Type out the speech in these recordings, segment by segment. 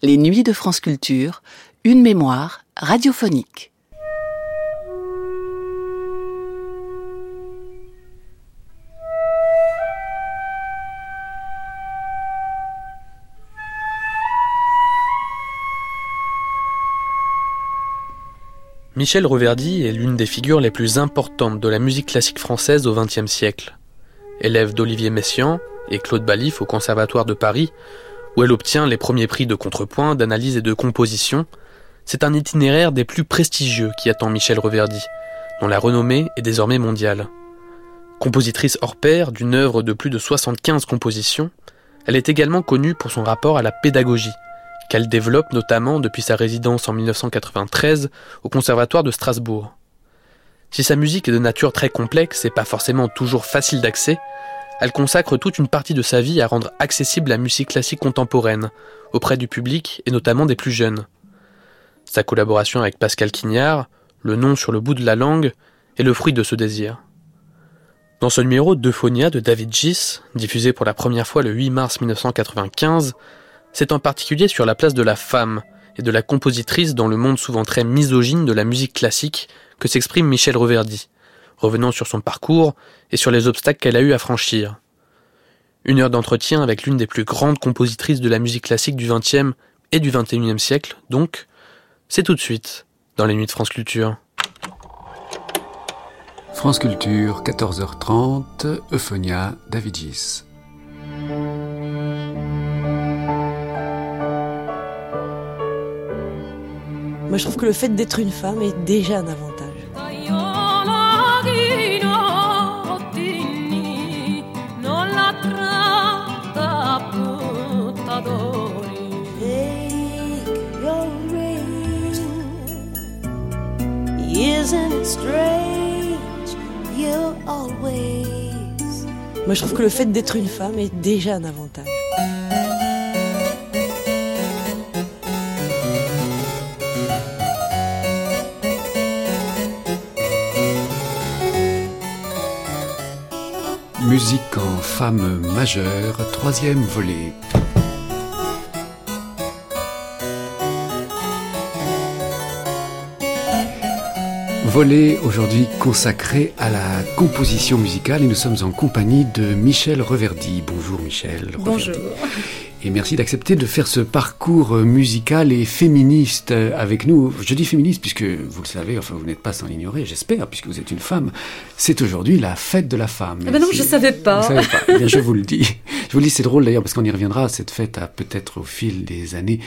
Les nuits de France Culture, une mémoire radiophonique. Michel Reverdy est l'une des figures les plus importantes de la musique classique française au XXe siècle. Élève d'Olivier Messiaen et Claude Balif au Conservatoire de Paris, où elle obtient les premiers prix de contrepoint, d'analyse et de composition, c'est un itinéraire des plus prestigieux qui attend Michel Reverdy, dont la renommée est désormais mondiale. Compositrice hors pair d'une œuvre de plus de 75 compositions, elle est également connue pour son rapport à la pédagogie, qu'elle développe notamment depuis sa résidence en 1993 au Conservatoire de Strasbourg. Si sa musique est de nature très complexe et pas forcément toujours facile d'accès, elle consacre toute une partie de sa vie à rendre accessible la musique classique contemporaine, auprès du public et notamment des plus jeunes. Sa collaboration avec Pascal Quignard, Le nom sur le bout de la langue, est le fruit de ce désir. Dans ce numéro d'Euphonia de David Gis, diffusé pour la première fois le 8 mars 1995, c'est en particulier sur la place de la femme et de la compositrice dans le monde souvent très misogyne de la musique classique que s'exprime Michel Reverdy revenant sur son parcours et sur les obstacles qu'elle a eu à franchir. Une heure d'entretien avec l'une des plus grandes compositrices de la musique classique du XXe et du XXIe siècle, donc, c'est tout de suite dans les nuits de France Culture. France Culture, 14h30, Euphonia, Davidis. Moi, je trouve que le fait d'être une femme est déjà un avantage. Moi, je trouve que le fait d'être une femme est déjà un avantage. Musique en femme majeure, troisième volet. Volet aujourd'hui consacré à la composition musicale et nous sommes en compagnie de Michel Reverdy. Bonjour Michel. Bonjour. Et merci d'accepter de faire ce parcours musical et féministe avec nous. Je dis féministe puisque vous le savez, enfin vous n'êtes pas sans l'ignorer, j'espère, puisque vous êtes une femme. C'est aujourd'hui la fête de la femme. Ah ben non, je savais pas. Vous savez pas. Eh bien, je vous le dis. Je vous le dis, c'est drôle d'ailleurs parce qu'on y reviendra. Cette fête a peut-être au fil des années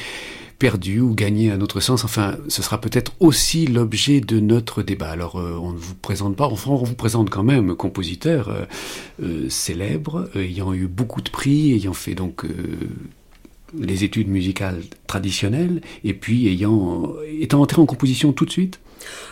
perdu ou gagné un autre sens. Enfin, ce sera peut-être aussi l'objet de notre débat. Alors, euh, on ne vous présente pas, enfin, on vous présente quand même compositeur euh, euh, célèbre, ayant eu beaucoup de prix, ayant fait donc les études musicales traditionnelles, et puis ayant étant entré en composition tout de suite?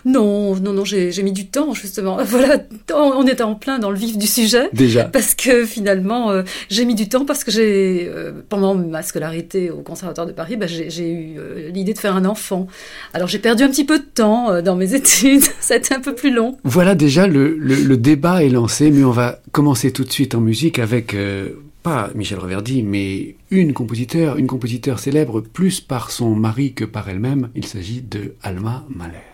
Non, non, non, j'ai mis du temps justement. Voilà, on était en plein dans le vif du sujet. Déjà. Parce que finalement, euh, j'ai mis du temps parce que j'ai, euh, pendant ma scolarité au Conservatoire de Paris, bah, j'ai eu euh, l'idée de faire un enfant. Alors j'ai perdu un petit peu de temps dans mes études. Ça a été un peu plus long. Voilà déjà le, le, débat est lancé, mais on va commencer tout de suite en musique avec pas Michel Reverdy, mais une compositeur, une compositeur célèbre plus par son mari que par elle-même. Il s'agit de Alma Mahler.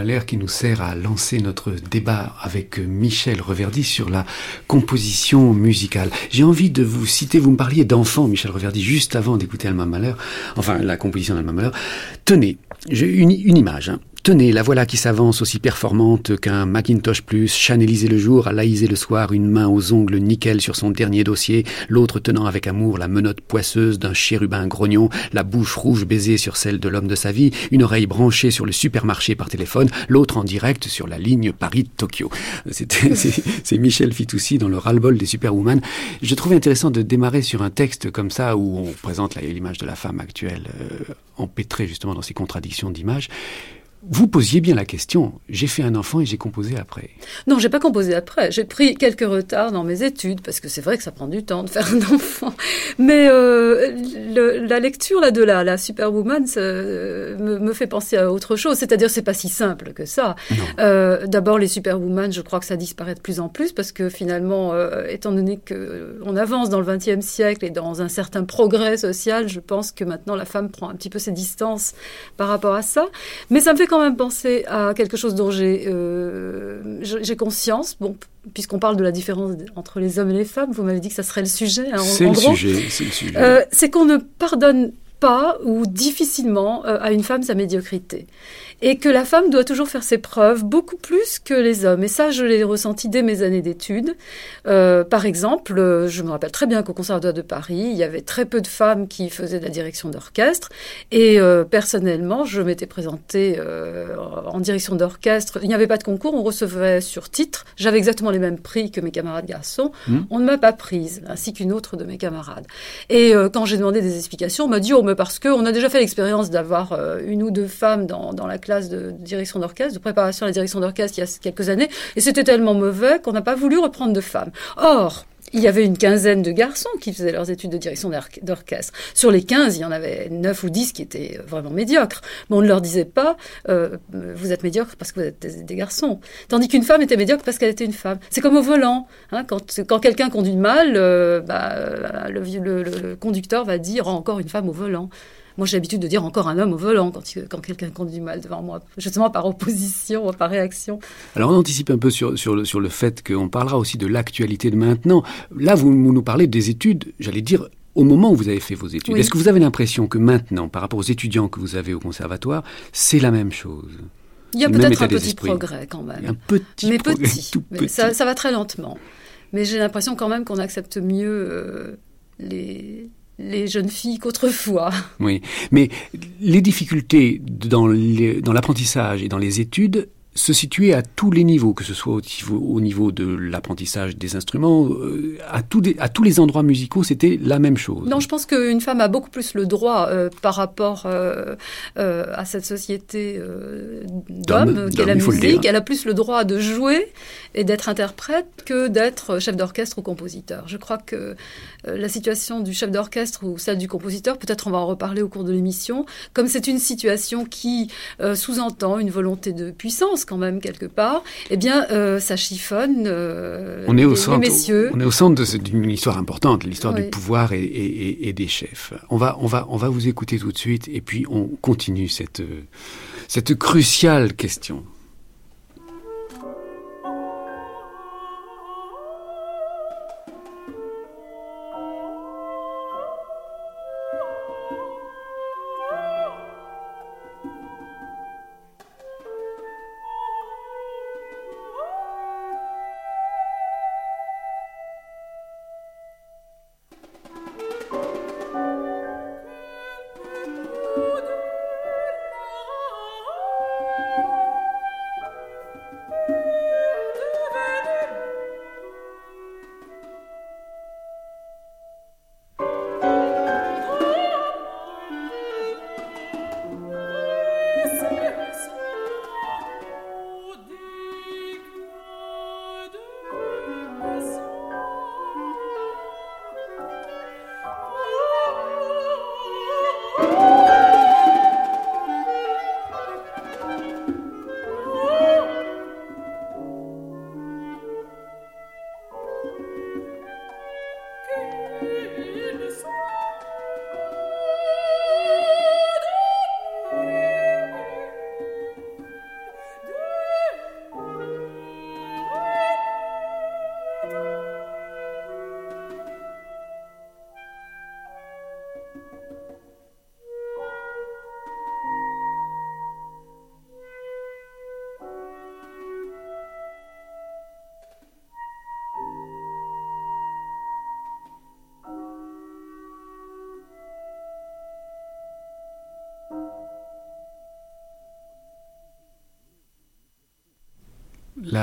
Qui nous sert à lancer notre débat avec Michel Reverdy sur la composition musicale. J'ai envie de vous citer, vous me parliez d'enfant, Michel Reverdy, juste avant d'écouter Alma Mahler, enfin la composition d'Alma Mahler. Tenez, j'ai une, une image. Hein. Tenez, la voilà qui s'avance aussi performante qu'un Macintosh Plus, chanélisé le jour, à laïsé le soir, une main aux ongles nickel sur son dernier dossier, l'autre tenant avec amour la menotte poisseuse d'un chérubin grognon, la bouche rouge baisée sur celle de l'homme de sa vie, une oreille branchée sur le supermarché par téléphone, l'autre en direct sur la ligne Paris-Tokyo. C'est Michel Fitoussi dans le ras-le-bol des Superwoman. Je trouvais intéressant de démarrer sur un texte comme ça où on présente l'image de la femme actuelle euh, empêtrée justement dans ses contradictions d'image. Vous posiez bien la question. J'ai fait un enfant et j'ai composé après. Non, j'ai pas composé après. J'ai pris quelques retards dans mes études parce que c'est vrai que ça prend du temps de faire un enfant. Mais euh, la lecture là de la, la Superwoman ça, me, me, fait penser à autre chose. C'est-à-dire, c'est pas si simple que ça. Euh, D'abord, les Superwoman, je crois que ça disparaît de plus en plus parce que finalement, euh, étant donné que on avance dans le XXe siècle et dans un certain progrès social, je pense que maintenant la femme prend un petit peu ses distances par rapport à ça. Mais ça me fait quand même penser à quelque chose dont j'ai euh, conscience. Bon, puisqu'on parle de la différence entre les hommes et les femmes, vous m'avez dit que ça serait le sujet. Hein, c'est le, sujet. Euh, c'est qu'on ne pardonne pas ou difficilement euh, à une femme sa médiocrité et que la femme doit toujours faire ses preuves beaucoup plus que les hommes. Et ça, je l'ai ressenti dès mes années d'études. Euh, par exemple, euh, je me rappelle très bien qu'au Conservatoire de Paris, il y avait très peu de femmes qui faisaient de la direction d'orchestre. Et euh, personnellement, je m'étais présentée euh, en direction d'orchestre. Il n'y avait pas de concours, on recevait sur titre. J'avais exactement les mêmes prix que mes camarades garçons. Mmh. On ne m'a pas prise, ainsi qu'une autre de mes camarades. Et euh, quand j'ai demandé des explications, on m'a dit, oh, mais parce qu'on a déjà fait l'expérience d'avoir une ou deux femmes dans, dans la classe de direction d'orchestre, de préparation à la direction d'orchestre il y a quelques années, et c'était tellement mauvais qu'on n'a pas voulu reprendre de femmes. Or, il y avait une quinzaine de garçons qui faisaient leurs études de direction d'orchestre. Sur les 15, il y en avait 9 ou 10 qui étaient vraiment médiocres. Mais on ne leur disait pas euh, vous êtes médiocre parce que vous êtes des, garçons. Tandis qu'une femme était médiocre parce qu'elle était une femme. C'est comme au volant. Hein, quand quand quelqu'un conduit mal, euh, bah, le, conducteur va dire encore une femme au volant. Moi, j'ai l'habitude de dire encore un homme au volant quand, quand quelqu'un conduit mal devant moi, justement par opposition, par réaction. Alors, on anticipe un peu sur, sur, le, sur le fait qu'on parlera aussi de l'actualité de maintenant. Là, vous, vous nous parlez des études, j'allais dire, au moment où vous avez fait vos études. Oui. Est-ce que vous avez l'impression que maintenant, par rapport aux étudiants que vous avez au conservatoire, c'est la même chose? Il y a peut-être un petit progrès quand même. Un petit mais progrès, petit. Tout mais Ça, ça, va très lentement. Mais j'ai l'impression quand même qu'on accepte mieux euh, les, les jeunes filles qu'autrefois. Oui, mais les difficultés dans l'apprentissage et dans les études se situer à tous les niveaux, que ce soit au niveau, au niveau de l'apprentissage des instruments, euh, à, tout des, à, tous les endroits musicaux, c'était la même chose. Non, je pense qu'une femme a beaucoup plus le droit euh, par rapport euh, à cette société d'hommes qu'est la musique. Elle a plus le droit de jouer et d'être interprète que d'être chef d'orchestre ou compositeur. Je crois que la situation du chef d'orchestre ou celle du compositeur, peut-être on va en reparler au cours de l'émission, comme c'est une situation qui sous-entend une volonté de puissance quand même quelque part, eh bien, euh, ça chiffonne. Euh, on est au les, centre. Les messieurs. On est au centre d'une histoire importante, l'histoire oui. du pouvoir et, et, et, des chefs. On va, on va, on va vous écouter tout de suite et puis on continue cette, cette cruciale question.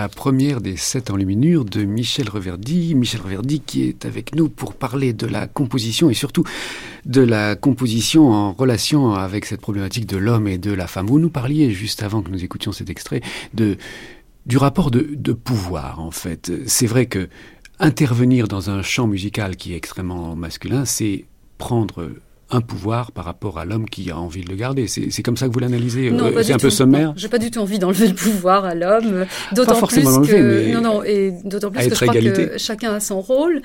La première des sept enluminures de Michel Reverdy. Michel Reverdy qui est avec nous pour parler de la composition et surtout de la composition en relation avec cette problématique de l'homme et de la femme. Vous nous parliez juste avant que nous écoutions cet extrait de du rapport de, pouvoir en fait. C'est vrai que intervenir dans un champ musical qui est extrêmement masculin, c'est prendre un pouvoir par rapport à l'homme qui a envie de le garder. C'est comme ça que vous l'analysez euh, C'est un peu sommaire J'ai pas du tout envie d'enlever le pouvoir à l'homme. D'autant plus que... Non, non, et d'autant plus que je crois que chacun a son rôle.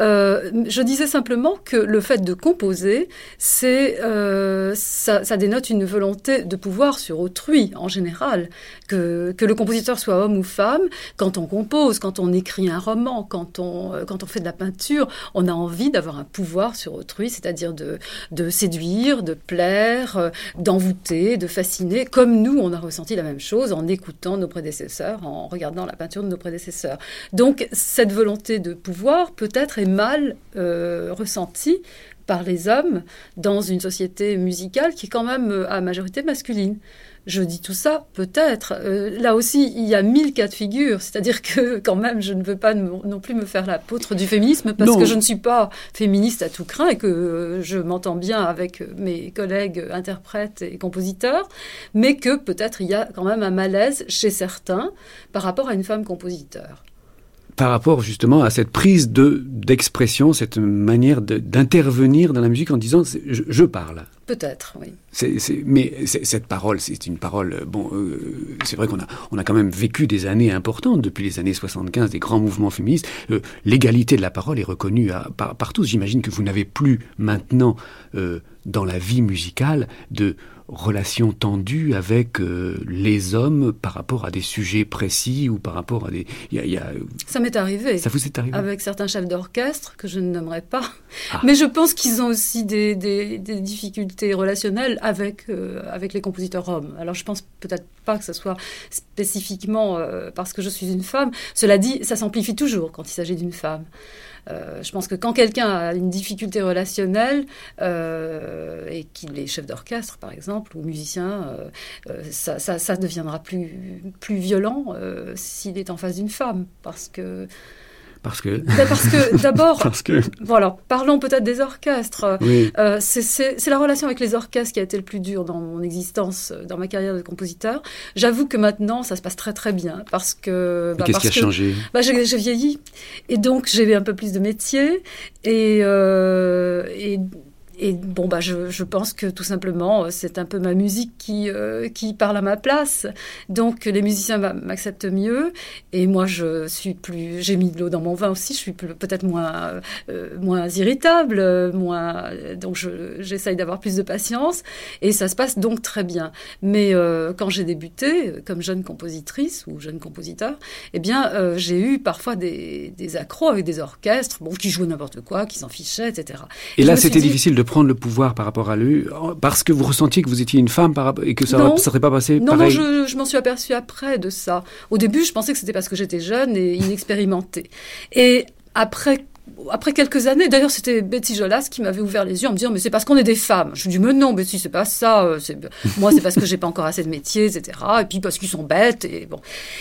Euh, je disais simplement que le fait de composer, c'est euh, ça, ça, dénote une volonté de pouvoir sur autrui, en général. Que, que le compositeur soit homme ou femme, quand on compose, quand on écrit un roman, quand on, quand on fait de la peinture, on a envie d'avoir un pouvoir sur autrui, c'est-à-dire de de séduire, de plaire, euh, d'envoûter, de fasciner, comme nous, on a ressenti la même chose en écoutant nos prédécesseurs, en regardant la peinture de nos prédécesseurs. Donc cette volonté de pouvoir peut-être est mal euh, ressentie par les hommes dans une société musicale qui est quand même euh, à majorité masculine. Je dis tout ça, peut-être. Euh, là aussi, il y a mille cas de figure. C'est-à-dire que, quand même, je ne veux pas non plus me faire l'apôtre du féminisme parce que je ne suis pas féministe à tout craint et que euh, je m'entends bien avec mes collègues interprètes et compositeurs, mais que peut-être il y a quand même un malaise chez certains par rapport à une femme compositeur par rapport justement à cette prise de d'expression, cette manière d'intervenir dans la musique en disant je, parle. Peut-être, oui. mais cette parole, c'est une parole. Bon, euh, c'est vrai qu'on a on a quand même vécu des années importantes depuis les années 75, des grands mouvements féministes. Euh, l'égalité de la parole est reconnue par, par, tous. J'imagine que vous n'avez plus maintenant euh, dans la vie musicale de relations tendues avec euh, les hommes par rapport à des sujets précis ou par rapport à des... Y a, Ça m'est arrivé. Ça vous est arrivé? Avec certains chefs d'orchestre que je ne nommerai pas. Ah. Mais je pense qu'ils ont aussi des, des, difficultés relationnelles avec, euh, avec les compositeurs hommes. Alors je pense peut-être pas que ce soit spécifiquement euh, parce que je suis une femme. Cela dit, ça s'amplifie toujours quand il s'agit d'une femme. Euh, je pense que quand quelqu'un a une difficulté relationnelle euh, et qu'il est chef d'orchestre, par exemple, ou musicien, euh, ça, deviendra plus, plus violent s'il est en face d'une femme. Parce que parce que. Ben, parce que d'abord. parce que. Voilà, parlons peut-être des orchestres. Euh, c'est la relation avec les orchestres qui a été le plus dur dans mon existence, dans ma carrière de compositeur. J'avoue que maintenant, ça se passe très très bien parce que. Bah, Qu'est-ce qui a changé? bah, J'ai vieilli et donc j'ai un peu plus de métier et, euh, et et bon, bah, je, je, pense que tout simplement, euh, c'est un peu ma musique qui, euh, qui parle à ma place. Donc, les musiciens m'acceptent mieux. Et moi, je suis plus. J'ai mis de l'eau dans mon vin aussi. Je suis peut-être moins, euh, moins irritable, moins. Donc, j'essaye d'avoir plus de patience. Et ça se passe donc très bien. Mais quand j'ai débuté, comme jeune compositrice ou jeune compositeur, eh bien, j'ai eu parfois des, des accros avec des orchestres bon, qui jouaient n'importe quoi, qui s'en fichaient, etc. Et, là, c'était difficile de prendre le pouvoir par rapport à lui parce que vous ressentiez que vous étiez une femme et que ça ne serait pas passé non, pareil Non, je, m'en suis aperçue après de ça. Au début, je pensais que c'était parce que j'étais jeune et inexpérimentée. Et après après quelques années, d'ailleurs, c'était Betty Jolas qui m'avait ouvert les yeux en me disant, mais c'est parce qu'on est des femmes. Je lui dis, mais non, Betty, c'est pas ça. Euh, moi, c'est parce que j'ai pas encore assez de métiers, etc. Et puis parce qu'ils sont bêtes. Et bon.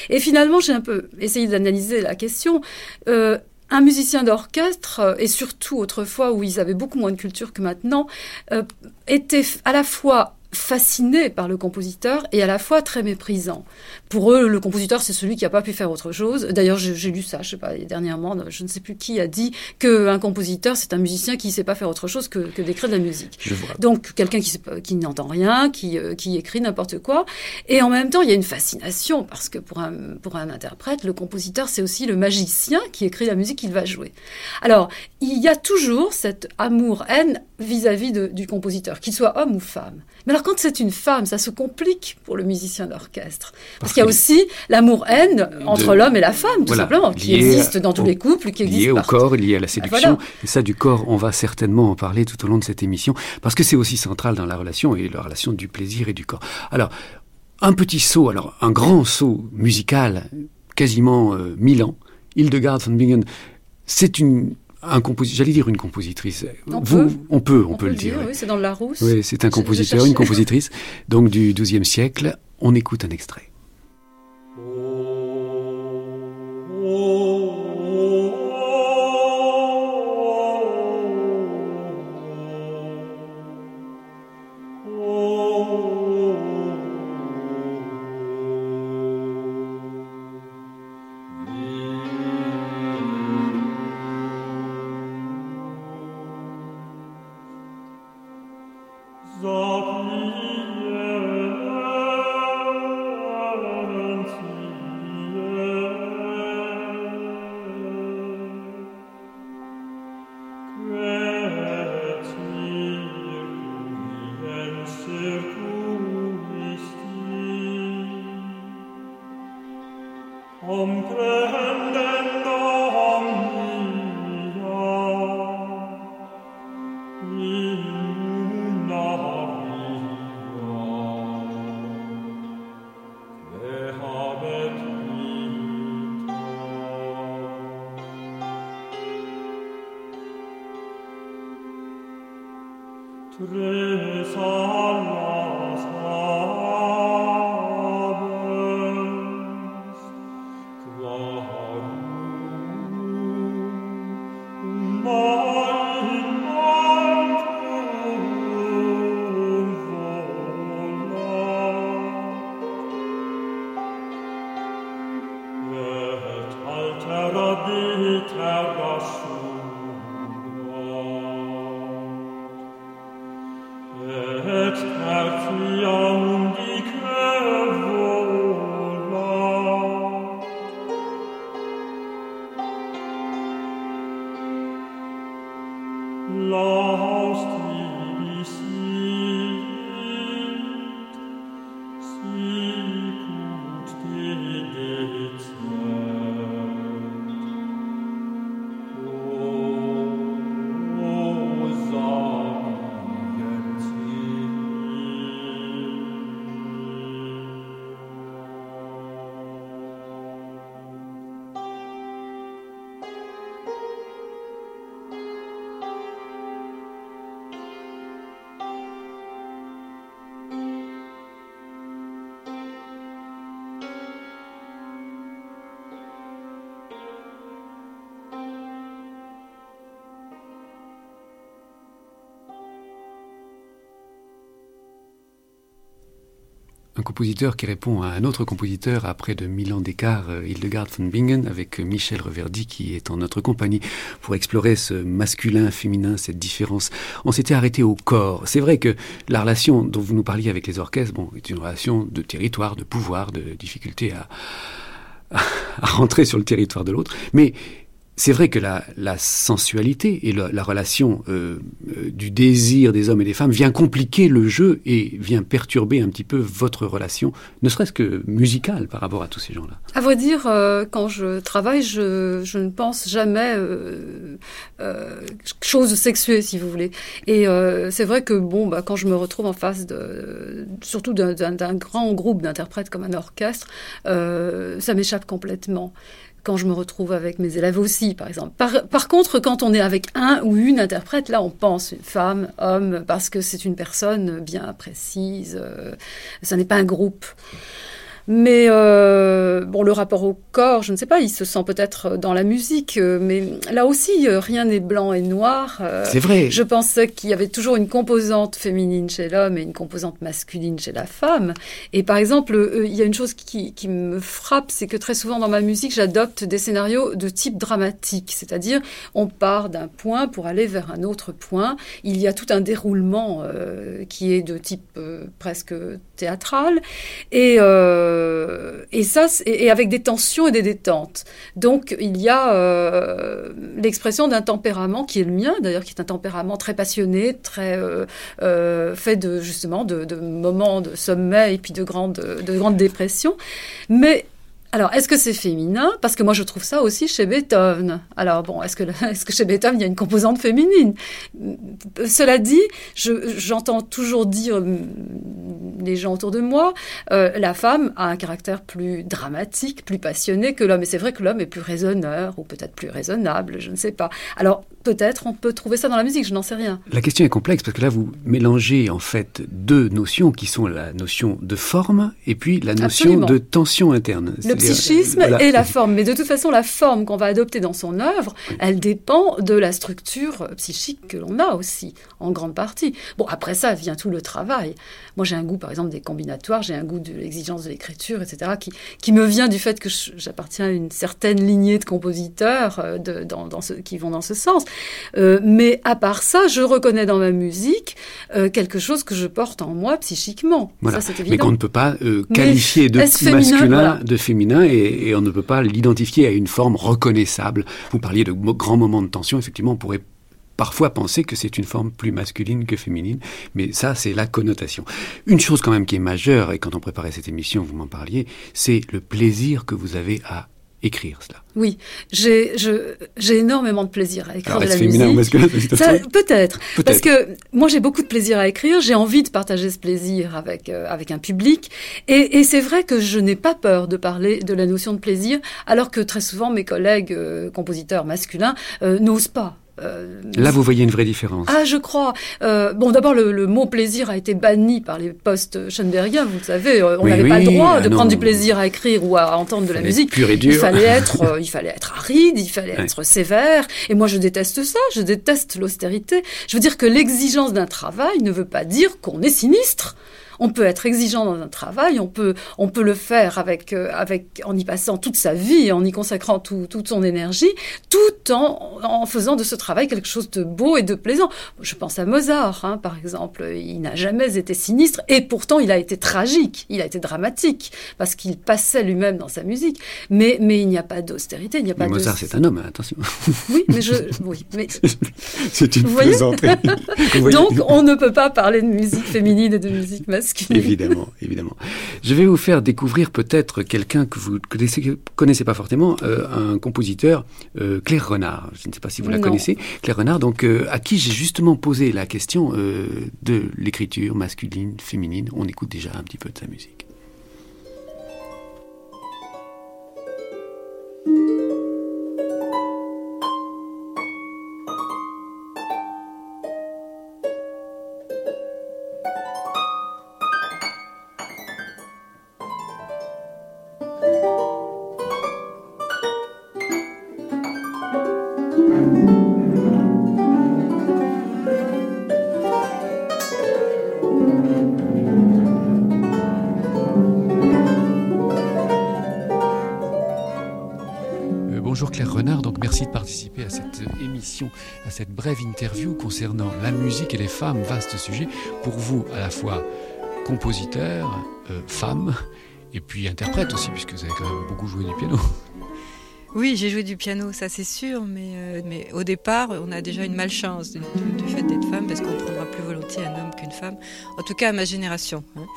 Et finalement, j'ai un peu essayé d'analyser la question. Euh, un musicien d'orchestre, euh, et surtout autrefois où ils avaient beaucoup moins de culture que maintenant, euh, était à la fois fasciné par le compositeur et à la fois très méprisant. Pour eux, le compositeur, c'est celui qui n'a pas pu faire autre chose. D'ailleurs, j'ai lu ça, je sais pas, dernièrement, je ne sais plus qui a dit qu'un compositeur, c'est un musicien qui ne sait pas faire autre chose que, que d'écrire de la musique. Donc, quelqu'un qui, qui n'entend rien, qui, euh, qui écrit n'importe quoi. Et en même temps, il y a une fascination, parce que pour un, pour un interprète, le compositeur, c'est aussi le magicien qui écrit la musique qu'il va jouer. Alors, il y a toujours cet amour-haine vis-à-vis du compositeur, qu'il soit homme ou femme. Mais alors quand c'est une femme, ça se complique pour le musicien d'orchestre. Parce, qu'il y a aussi l'amour-haine entre l'homme et la femme, tout simplement, qui existe dans tous les couples, qui existe Lié au corps, lié à la séduction. Et ça, du corps, on va certainement en parler tout au long de cette émission, parce que c'est aussi central dans la relation, et la relation du plaisir et du corps. Alors, un petit saut, alors un grand saut musical, quasiment euh, mille ans, Hildegard von Bingen, c'est une un j'allais dire une compositrice. On peut, on peut, on, peut, le dire. Oui, c'est dans le Larousse. Oui, c'est un compositeur, une compositrice, donc du XIIe siècle. On écoute un extrait. Oh. Un compositeur qui répond à un autre compositeur après de mille ans d'écart, euh, Hildegard von Bingen, avec Michel Reverdy qui est en notre compagnie pour explorer ce masculin, féminin, cette différence. On s'était arrêté au corps. C'est vrai que la relation dont vous nous parliez avec les orchestres, bon, est une relation de territoire, de pouvoir, de difficulté à, à rentrer sur le territoire de l'autre. Mais c'est vrai que la, sensualité et la, relation euh, euh, du désir des hommes et des femmes vient compliquer le jeu et vient perturber un petit peu votre relation, ne serait-ce que musicale par rapport à tous ces gens-là. À vrai dire, euh, quand je travaille, je, ne pense jamais chose sexuée, si vous voulez. Et c'est vrai que bon, bah, quand je me retrouve en face surtout d'un grand groupe d'interprètes comme un orchestre, ça m'échappe complètement quand je me retrouve avec mes élèves aussi, par exemple. Par, contre, quand on est avec un ou une interprète, là, on pense femme, homme, parce que c'est une personne bien précise. Euh, ça n'est pas un groupe. Mais euh, bon, le rapport au corps, je ne sais pas, il se sent peut-être dans la musique, euh, mais là aussi, euh, rien n'est blanc et noir. C'est vrai. Je pensais qu'il y avait toujours une composante féminine chez l'homme et une composante masculine chez la femme. Et par exemple, il y a une chose qui, qui me frappe, c'est que très souvent dans ma musique, j'adopte des scénarios de type dramatique, c'est-à-dire on part d'un point pour aller vers un autre point. Il y a tout un déroulement qui est de type presque théâtral et euh, et ça, et, avec des tensions et des détentes. Donc il y a euh, l'expression d'un tempérament qui est le mien, d'ailleurs, qui est un tempérament très passionné, très euh, fait de justement de, de, moments de sommeil et puis de grandes de grandes dépressions, mais alors, est-ce que c'est féminin? Parce que moi, je trouve ça aussi chez Beethoven. Alors, bon, est-ce que, est que chez Beethoven, il y a une composante féminine? Cela dit, j'entends toujours dire, hum, les gens autour de moi, euh, la femme a un caractère plus dramatique, plus passionné que l'homme. Et c'est vrai que l'homme est plus raisonneur, ou peut-être plus raisonnable, je ne sais pas. Alors, peut-être on peut trouver ça dans la musique, je n'en sais rien. La question est complexe, parce que là, vous mélangez en fait deux notions qui sont la notion de forme et puis la notion de tension interne psychisme et la forme. Mais de toute façon, la forme qu'on va adopter dans son œuvre, elle dépend de la structure psychique que l'on a aussi, en grande partie. Bon, après ça vient tout le travail. Moi, j'ai un goût, par exemple, des combinatoires, j'ai un goût de l'exigence de l'écriture, etc., qui, qui me vient du fait que j'appartiens à une certaine lignée de compositeurs euh, de, dans, ce, qui vont dans ce sens. Euh, mais à part ça, je reconnais dans ma musique euh, quelque chose que je porte en moi psychiquement. Voilà. mais qu'on ne peut pas qualifier de masculin, de féminin et, on ne peut pas l'identifier à une forme reconnaissable. Vous parliez de grands moments de tension, effectivement, on pourrait parfois penser que c'est une forme plus masculine que féminine, mais ça, c'est la connotation. Une chose quand même qui est majeure, et quand on préparait cette émission, vous m'en parliez, c'est le plaisir que vous avez à écrire cela Oui, j'ai énormément de plaisir à écrire Alors, de la féminin musique. ou Peut-être, Peut parce que moi j'ai beaucoup de plaisir à écrire, j'ai envie de partager ce plaisir avec euh, avec un public, et, et c'est vrai que je n'ai pas peur de parler de la notion de plaisir, alors que très souvent mes collègues euh, compositeurs masculins euh, n'osent pas. Euh, Là, vous voyez une vraie différence. Ah, je crois. Euh, bon, d'abord, le, le, mot plaisir a été banni par les postes schoenbergiens. Vous le savez, euh, on n'avait oui, pas le droit ah de non. prendre du plaisir à écrire ou à entendre de la musique. Pur et dur. Il fallait être, euh, il fallait être aride, il fallait Ouais. être sévère. Et moi, je déteste ça. Je déteste l'austérité. Je veux dire que l'exigence d'un travail ne veut pas dire qu'on est sinistre. On peut être exigeant dans un travail, on peut, on peut le faire avec, euh, avec, en y passant toute sa vie, en y consacrant tout, toute son énergie, tout en, en faisant de ce travail quelque chose de beau et de plaisant. Je pense à Mozart, hein, par exemple. Il n'a jamais été sinistre et pourtant il a été tragique, il a été dramatique parce qu'il passait lui-même dans sa musique. Mais, mais il n'y a pas d'austérité, il n'y a pas Mais de. Mozart, c'est un homme, hein, attention. Oui, mais je, oui, mais c'est une plaisanterie. Donc on ne peut pas parler de musique féminine et de musique masculine. Évidemment, évidemment. Je vais vous faire découvrir peut-être quelqu'un que vous connaissez, connaissez pas fortement, euh, un compositeur, euh, Claire Renard. Je ne sais pas si vous la Non. connaissez. Claire Renard, donc euh, à qui j'ai justement posé la question de l'écriture masculine, féminine. On écoute déjà un petit peu de sa musique. À cette brève interview concernant la musique et les femmes, vaste sujet. Pour vous, à la fois compositeur, euh, femme, et puis interprète aussi, puisque vous avez quand même beaucoup joué du piano. Oui, j'ai joué du piano, ça c'est sûr, mais, euh, mais au départ, on a déjà une malchance du fait d'être femme, parce qu'on prendra plus volontiers un homme qu'une femme, en tout cas à ma génération. hein.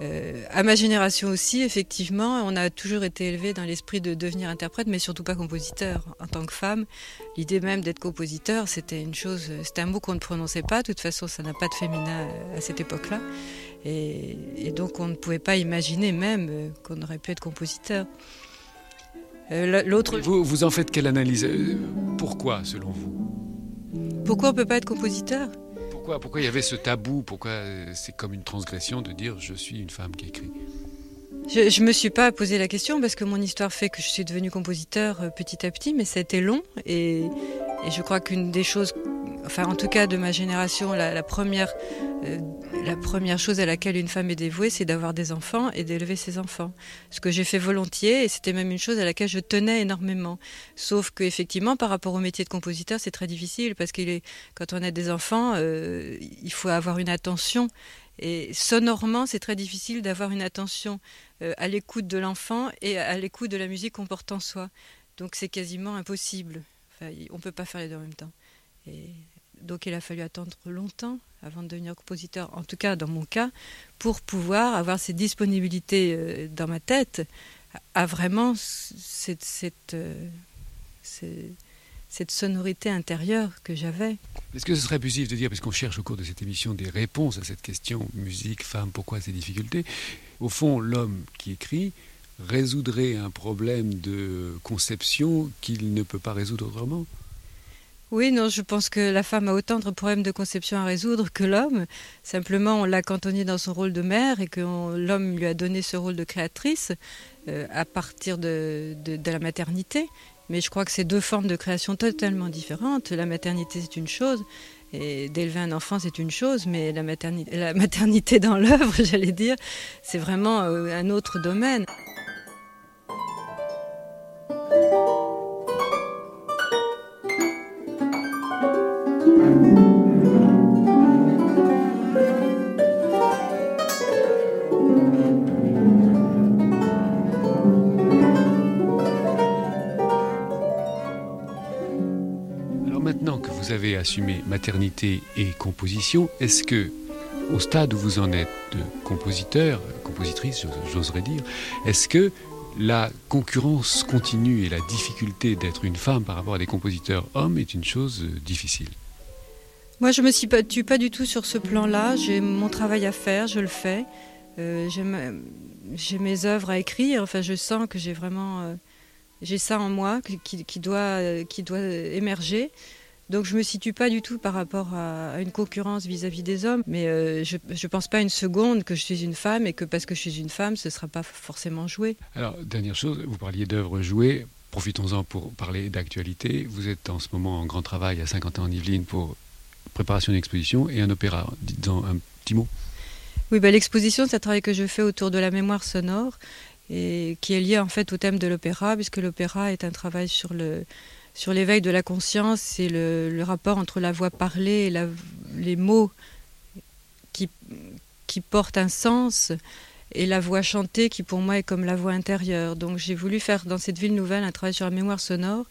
Euh, à ma génération aussi, effectivement, on a toujours été élevé dans l'esprit de devenir interprète, mais surtout pas compositeur. En tant que femme, l'idée même d'être compositeur, c'était une chose, c'était un mot qu'on ne prononçait pas. De toute façon, ça n'a pas de féminin à cette époque-là, et, et donc on ne pouvait pas imaginer même euh, qu'on aurait pu être compositeur. Euh, L'autre Vous, vous en faites quelle analyse? Euh, Pourquoi, selon vous? Pourquoi on peut pas être compositeur? Pourquoi, il y avait ce tabou? Pourquoi euh, c'est comme une transgression de dire je suis une femme qui écrit? Je, je me suis pas posé la question parce que mon histoire fait que je suis devenue compositeur euh, petit à petit, mais ça a été long et je crois qu'une des choses, enfin en tout cas de ma génération, la, la première, euh, la première chose à laquelle une femme est dévouée, c'est d'avoir des enfants et d'élever ses enfants. Ce que j'ai fait volontiers et c'était même une chose à laquelle je tenais énormément. Sauf que effectivement, par rapport au métier de compositeur, c'est très difficile parce est, quand on a des enfants, euh, il faut avoir une attention. Et sonorement, c'est très difficile d'avoir une attention euh, à l'écoute de l'enfant et à l'écoute de la musique qu'on porte en soi. Donc c'est quasiment impossible. On ne peut pas faire les deux en même temps. Donc il a fallu attendre longtemps avant de devenir compositeur, en tout cas dans mon cas, pour pouvoir avoir cette disponibilité euh, dans ma tête à vraiment cette, euh, cette- sonorité intérieure que j'avais. Est-ce que ce serait abusif de dire, parce qu'on cherche au cours de cette émission des réponses à cette question, musique, femme, pourquoi ces difficultés Au fond, l'homme qui écrit résoudrait un problème de conception qu'il ne peut pas résoudre autrement? Oui, non, je pense que la femme a autant de problèmes de conception à résoudre que l'homme. Simplement, on l'a cantonné dans son rôle de mère et que l'homme lui a donné ce rôle de créatrice euh, à partir de, de- la maternité. Mais je crois que c'est deux formes de création totalement différentes. La maternité, c'est une chose, et d'élever un enfant, c'est une chose, mais la maternité, la maternité dans l'œuvre, j'allais dire, c'est vraiment euh, un autre domaine. Vous avez assumé maternité et composition, est-ce que, au stade où vous en êtes de compositeur, compositrice, j'os- j'oserais dire, est-ce que la concurrence continue et la difficulté d'être une femme par rapport à des compositeurs hommes est une chose euh, difficile? Moi, je me situe pas du tout sur ce plan-là. J'ai mon travail à faire, je le fais. Euh, j'ai mes œuvres à écrire. Enfin, je sens que j'ai vraiment euh, j'ai ça en moi qui, doit qui doit émerger. Donc je me situe pas du tout par rapport à, une concurrence vis-à-vis des hommes, mais euh, je ne pense pas une seconde que je suis une femme et que parce que je suis une femme, ce ne sera pas forcément joué. Alors, dernière chose, vous parliez d'œuvres jouées. Profitons-en pour parler d'actualité. Vous êtes en ce moment en grand travail à Saint-Quentin-en-Yvelines pour préparation d'une exposition et un opéra. Dites-en un petit mot. Oui, bah, l'exposition, c'est un travail que je fais autour de la mémoire sonore et qui est lié en fait au thème de l'opéra, puisque l'opéra est un travail sur le sur l'éveil de la conscience, c'est le, rapport entre la voix parlée et les mots qui, qui portent un sens et la voix chantée qui pour moi est comme la voix intérieure. Donc j'ai voulu faire dans cette ville nouvelle un travail sur la mémoire sonore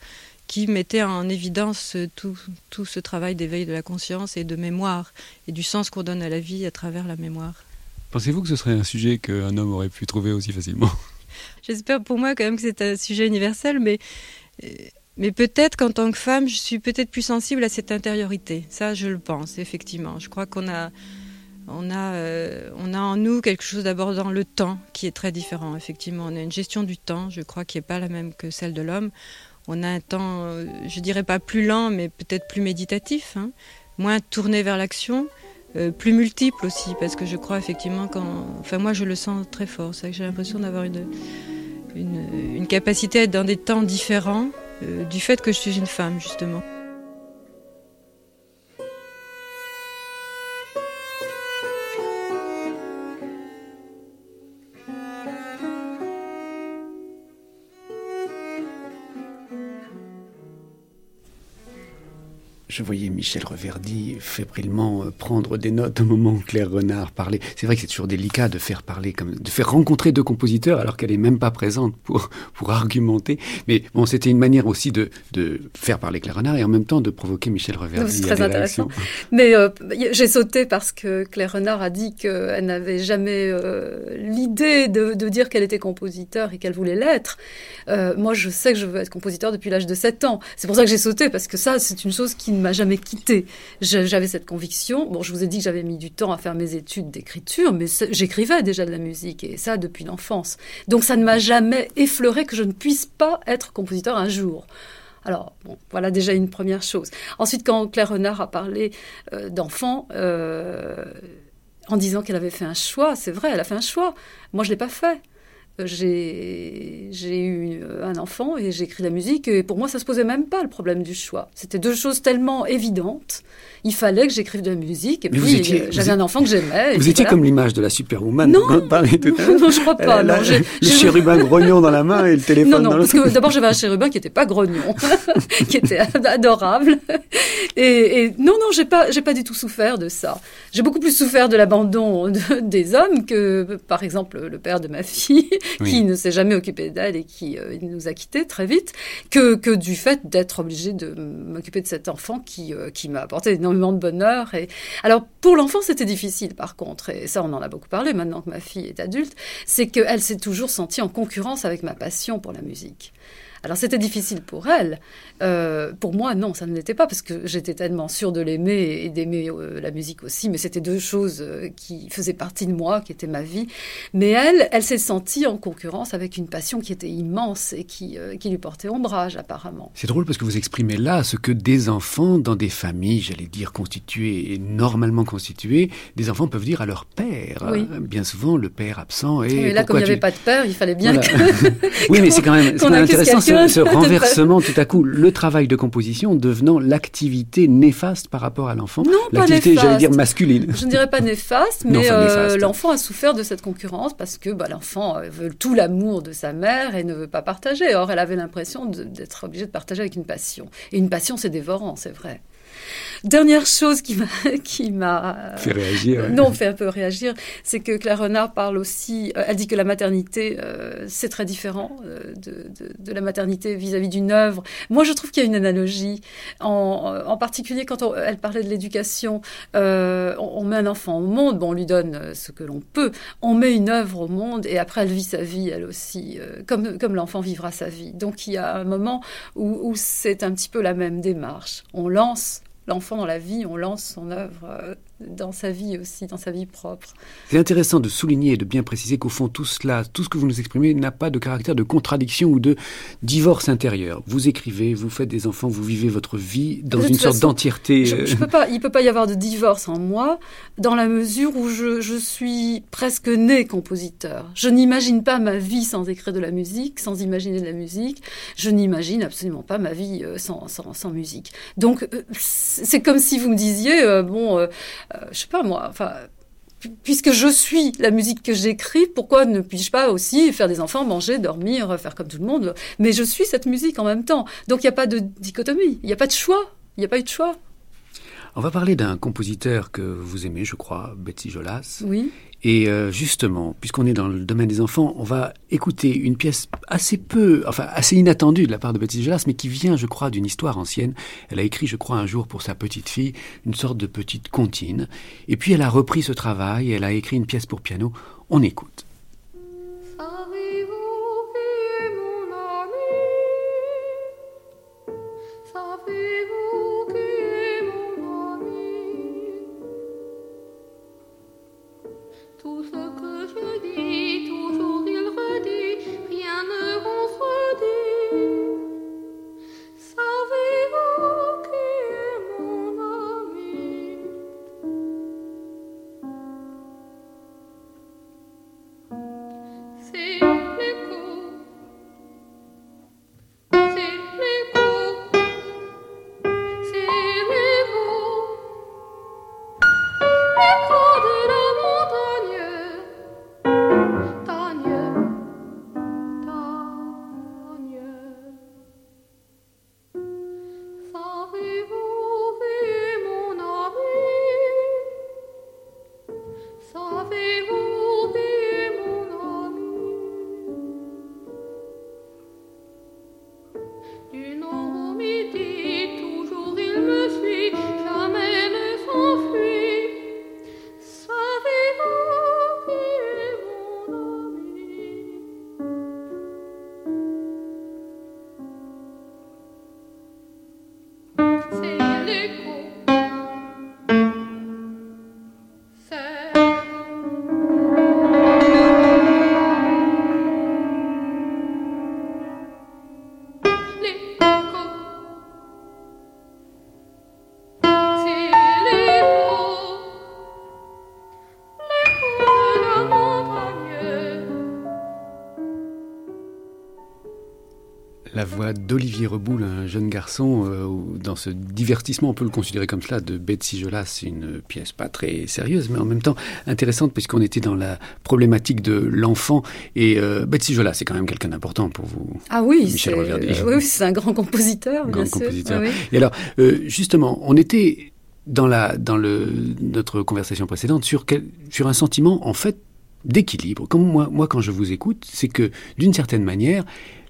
qui mettait en évidence tout, tout ce travail d'éveil de la conscience et de mémoire et du sens qu'on donne à la vie à travers la mémoire. Pensez-vous que ce serait un sujet qu'un homme aurait pu trouver aussi facilement? J'espère pour moi quand même que c'est un sujet universel, mais euh, mais peut-être qu'en tant que femme, je suis peut-être plus sensible à cette intériorité. Ça, je le pense, effectivement. Je crois qu'on a, on a, euh, on a en nous quelque chose d'abord dans le temps qui est très différent, effectivement. On a une gestion du temps, je crois, qui n'est pas la même que celle de l'homme. On a un temps, euh, je dirais pas plus lent, mais peut-être plus méditatif, hein. moins tourné vers l'action. Euh, plus multiple aussi, parce que je crois effectivement quand. Enfin, moi, je le sens très fort. C'est que j'ai l'impression d'avoir une, une, capacité à être dans des temps différents, du fait que je suis une femme, justement. Je voyais Michel Reverdy fébrilement euh, prendre des notes au moment où Claire Renard parlait. C'est vrai que c'est toujours délicat de faire parler, comme, de faire rencontrer deux compositeurs alors qu'elle est même pas présente pour, pour argumenter. Mais bon, c'était une manière aussi de, de faire parler Claire Renard et en même temps de provoquer Michel Reverdy. C'est très intéressant. Mais euh, j'ai sauté parce que Claire Renard a dit qu'elle n'avait jamais euh, l'idée de, de, dire qu'elle était compositeur et qu'elle voulait l'être. moi, je sais que je veux être compositeur depuis l'âge de 7 ans. C'est pour ça que j'ai sauté parce que ça, c'est une chose qui ne m'a jamais quitté. J'avais cette conviction. Bon, je vous ai dit que j'avais mis du temps à faire mes études d'écriture, mais j'écrivais déjà de la musique et ça depuis l'enfance. Donc ça ne m'a jamais effleuré que je ne puisse pas être compositeur un jour. Alors, voilà déjà une première chose. Ensuite, quand Claire Renard a parlé euh, d'enfants, euh, en disant qu'elle avait fait un choix, c'est vrai, elle a fait un choix. Moi, je ne l'ai pas fait j'ai eu un enfant et j'ai écrit la musique et pour moi ça se posait même pas le problème du choix. C'était deux choses tellement évidentes. Il fallait que j'écrive de la musique et puis j'avais un enfant que j'aimais. Vous étiez comme l'image de la superwoman non, à non, je crois pas. non, le chérubin grognon dans la main et le téléphone non, non, dans parce que d'abord j'avais un chérubin qui n'était pas grognon, qui était adorable. Et, et non, non, j'ai pas, j'ai pas du tout souffert de ça. J'ai beaucoup plus souffert de l'abandon des hommes que, par exemple, le père de ma fille qui ne s'est jamais occupé d'elle et qui euh, nous a quittés très vite, que, que du fait d'être obligé de m'occuper de cet enfant qui, euh, qui m'a apporté énormément de bonheur. Et... Alors, pour l'enfant, c'était difficile, par contre, et ça, on en a beaucoup parlé maintenant que ma fille est adulte, c'est qu'elle s'est toujours sentie en concurrence avec ma passion pour la musique. Alors c'était difficile pour elle. Euh, pour moi, non, ça ne l'était pas parce que j'étais tellement sûre de l'aimer et d'aimer euh, la musique aussi. Mais c'était deux choses euh, qui faisaient partie de moi, qui étaient ma vie. Mais elle, elle s'est sentie en concurrence avec une passion qui était immense et qui, qui lui portait ombrage apparemment. C'est drôle parce que vous exprimez là ce que des enfants dans des familles, j'allais dire constituées et normalement constituées, des enfants peuvent dire à leur père. Bien souvent, le père absent. Et, et là, comme il n'y avait pas de père, il fallait bien que. oui, mais c'est quand même, quand même intéressant ce, renversement tout à coup, le travail de composition devenant l'activité néfaste par rapport à l'enfant. Non, L'activité, j'allais dire masculine. Je ne dirais pas néfaste, mais euh, l'enfant a souffert de cette concurrence parce que bah, l'enfant euh, veut tout l'amour de sa mère et ne veut pas partager. Or, elle avait l'impression d'être obligée de partager avec une passion. Et une passion, c'est dévorant, c'est vrai. Dernière chose qui m'a qui m'a fait réagir. Euh, non, fait un peu réagir, c'est que Claire Renard parle aussi. Euh, elle dit que la maternité, euh, c'est très différent de, de, de, la maternité vis-à-vis d'une œuvre. Moi, je trouve qu'il y a une analogie, en, en particulier quand on, elle parlait de l'éducation. On, on, met un enfant au monde, bon, on lui donne ce que l'on peut. On met une œuvre au monde et après elle vit sa vie, elle aussi, comme comme l'enfant vivra sa vie. Donc il y a un moment où, où c'est un petit peu la même démarche. On lance l'enfant dans la vie, on lance son œuvre euh, dans sa vie aussi, dans sa vie propre. C'est intéressant de souligner et de bien préciser qu'au fond, tout cela, tout ce que vous nous exprimez n'a pas de caractère de contradiction ou de divorce intérieur. Vous écrivez, vous faites des enfants, vous vivez votre vie dans une sorte d'entièreté. Je, je peux pas, il ne peut pas y avoir de divorce en moi, dans la mesure où je, je suis presque né compositeur. Je n'imagine pas ma vie sans écrire de la musique, sans imaginer de la musique. Je n'imagine absolument pas ma vie euh, sans, sans, sans musique. Donc, euh, c'est comme si vous me disiez, euh, bon euh, je sais pas moi, enfin, puisque je suis la musique que j'écris, pourquoi ne puis-je pas aussi faire des enfants, manger, dormir, faire comme tout le monde? Mais je suis cette musique en même temps. Donc il n'y a pas de dichotomie, il n'y a pas de choix, il n'y a pas eu de choix. On va parler d'un compositeur que vous aimez, je crois, Betsy Jolas. Oui. Et euh, justement, puisqu'on est dans le domaine des enfants, on va écouter une pièce assez peu, enfin assez inattendue de la part de Betsy Jolas, mais qui vient, je crois, d'une histoire ancienne. Elle a écrit, je crois, un jour pour sa petite fille une sorte de petite comptine. Et puis elle a repris ce travail, elle a écrit une pièce pour piano. On écoute. Reboul, un jeune garçon, euh, dans ce divertissement, on peut le considérer comme cela, de Betsy Jolas, c'est une pièce pas très sérieuse, mais en même temps intéressante, puisqu'on était dans la problématique de l'enfant. Et euh, Betsy Jolas, c'est quand même quelqu'un d'important pour vous. Ah oui, Michel Oui, c'est un grand compositeur, grand compositeur. Et alors, euh, justement, on était dans, la, dans le, notre conversation précédente sur, quel, sur un sentiment, en fait, d'équilibre. Comme moi, moi, quand je vous écoute, c'est que, d'une certaine manière,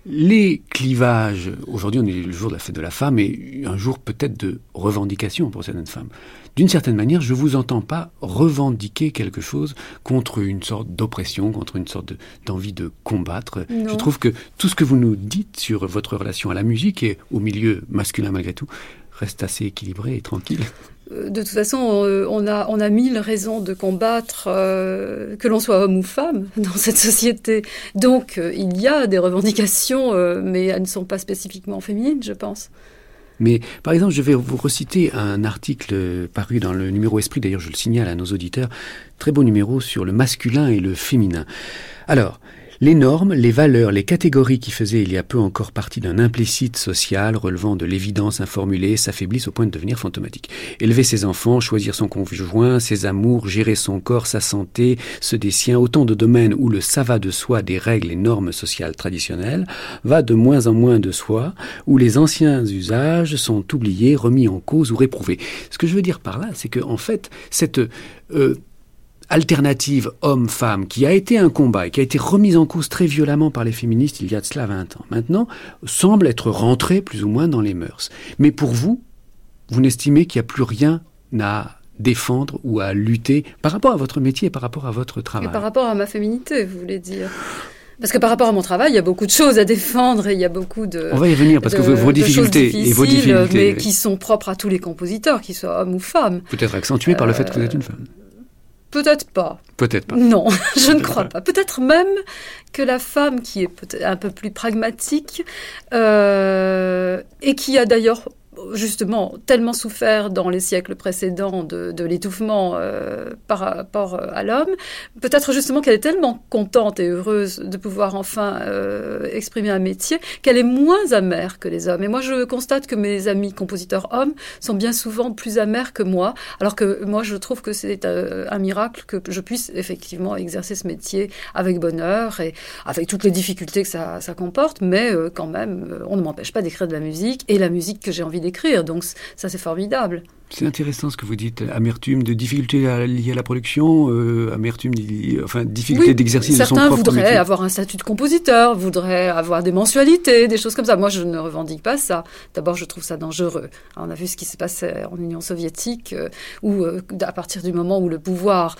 les clivages, aujourd'hui on est le jour de la fête de la femme et un jour peut-être de revendication pour certaines femmes. D'une certaine manière, je ne vous entends pas revendiquer quelque chose contre une sorte d'oppression, contre une sorte d'envie de, combattre. Je trouve que tout ce que vous nous dites sur votre relation à la musique et au milieu masculin malgré tout reste assez équilibré et tranquille. Euh, de toute façon, euh, on a, on a mille raisons de combattre, euh, que l'on soit homme ou femme, dans cette société. Donc, il y a des revendications, mais elles ne sont pas spécifiquement féminines, je pense. Mais par exemple, je vais vous reciter un article paru dans le numéro Esprit, d'ailleurs je le signale à nos auditeurs, très beau numéro sur le masculin et le féminin. Alors, Les normes, les valeurs, les catégories qui faisaient il y a peu encore partie d'un implicite social relevant de l'évidence informulée s'affaiblissent au point de devenir fantomatiques. Élever ses enfants, choisir son conjoint, ses amours, gérer son corps, sa santé, ceux des siens, autant de domaines où le ça va de soi des règles et normes sociales traditionnelles va de moins en moins de soi, où les anciens usages sont oubliés, remis en cause ou réprouvés. Ce que je veux dire par là, c'est que en fait, cette euh, alternative homme-femme, qui a été un combat et qui a été remise en cause très violemment par les féministes il y a de cela 20 ans, maintenant semble être rentrée plus ou moins dans les mœurs. Mais pour vous, vous n'estimez qu'il n'y a plus rien à défendre ou à lutter par rapport à votre métier et par rapport à votre travail? Et par rapport à ma féminité, vous voulez dire? Parce que par rapport à mon travail, il y a beaucoup de choses à défendre et il y a beaucoup de. On va y revenir parce que vos difficultés et vos difficultés. Mais qui sont propres à tous les compositeurs, qu'ils soient hommes ou femmes. Peut-être accentuées par le fait que vous êtes une femme. Peut-être pas. Peut-être pas. Non, je ne crois pas. Peut-être même que la femme qui est peut-être un peu plus pragmatique euh, et qui a d'ailleurs justement tellement souffert dans les siècles précédents de, l'étouffement euh, par rapport à l'homme, peut-être justement qu'elle est tellement contente et heureuse de pouvoir enfin euh, exprimer un métier qu'elle est moins amère que les hommes. Et moi, je constate que mes amis compositeurs hommes sont bien souvent plus amers que moi, alors que moi, je trouve que c'est euh, un miracle que je puisse effectivement exercer ce métier avec bonheur et avec toutes les difficultés que ça, ça comporte, mais quand même, on ne m'empêche pas d'écrire de la musique et la musique que j'ai envie Donc ça, c'est formidable. C'est intéressant ce que vous dites, amertume de difficultés liées à la production, euh, amertume, enfin difficulté d'exercice de son propre Certains voudraient avoir un statut de compositeur, voudraient avoir des mensualités, des choses comme ça. Moi, je ne revendique pas ça. D'abord, je trouve ça dangereux. on a vu ce qui s'est passé en Union soviétique, euh, où euh, à partir du moment où le pouvoir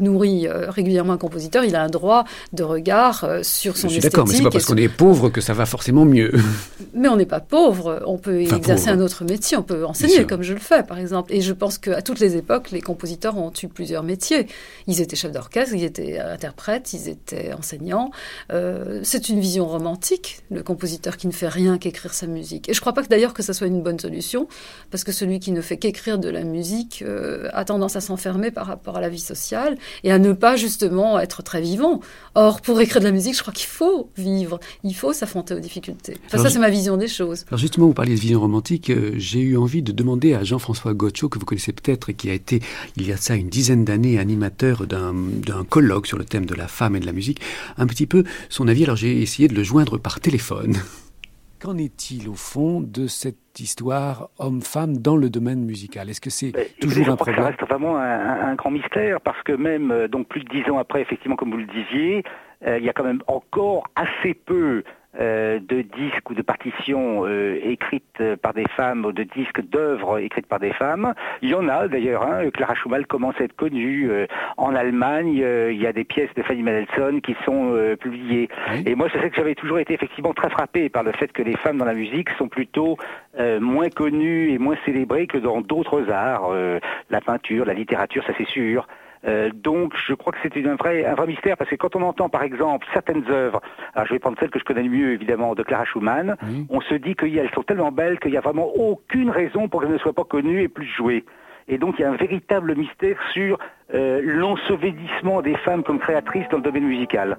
nourrit régulièrement un compositeur, il a un droit de regard sur son je suis D'accord, mais c'est pas parce qu'on est pauvre que ça va forcément mieux. Mais on n'est pas pauvre. On peut exercer un autre métier, on peut enseigner comme je le fais par exemple. Et je pense qu'à toutes les époques, les compositeurs ont eu plusieurs métiers. Ils étaient chefs d'orchestre, ils étaient interprètes, ils étaient enseignants. Euh, c'est une vision romantique, le compositeur qui ne fait rien qu'écrire sa musique. Et je ne crois pas que d'ailleurs que ça soit une bonne solution, parce que celui qui ne fait qu'écrire de la musique euh, a tendance à s'enfermer par rapport à la vie sociale et à ne pas justement être très vivant. Or, pour écrire de la musique, je crois qu'il faut vivre, il faut s'affronter aux difficultés. Enfin, ça, c'est ma vision des choses. Alors justement, vous parliez de vision romantique, euh, j'ai eu envie de demander à Jean-François François que vous connaissez peut-être et qui a été, il y a ça une dizaine d'années, animateur d'un colloque sur le thème de la femme et de la musique, un petit peu son avis. Alors j'ai essayé de le joindre par téléphone. Qu'en est-il au fond de cette histoire homme-femme dans le domaine musical? Est-ce que c'est toujours un problème Ça reste vraiment un, grand mystère parce que même euh, donc plus de dix ans après, effectivement, comme vous le disiez, euh, il y a quand même encore assez peu euh, de disques ou de partitions euh, écrites par des femmes ou de disques d'œuvres écrites par des femmes. Il y en a d'ailleurs. Hein, Clara Schumann commence à être connue euh, en Allemagne. il y a des pièces de Fanny Mendelssohn qui sont publiées. Et moi, je sais que j'avais toujours été effectivement très frappé par le fait que les femmes dans la musique sont plutôt moins connues et moins célébrées que dans d'autres arts, la peinture, la littérature, ça c'est sûr. Euh, donc je crois que c'est un vrai, un vrai mystère parce que quand on entend par exemple certaines œuvres, alors je vais prendre celle que je connais le mieux évidemment de Clara Schumann, on se dit qu'elles sont tellement belles qu'il n'y a vraiment aucune raison pour qu'elles ne soient pas connues et plus jouées. Et donc il y a un véritable mystère sur euh, l'ensevelissement des femmes comme créatrices dans le domaine musical.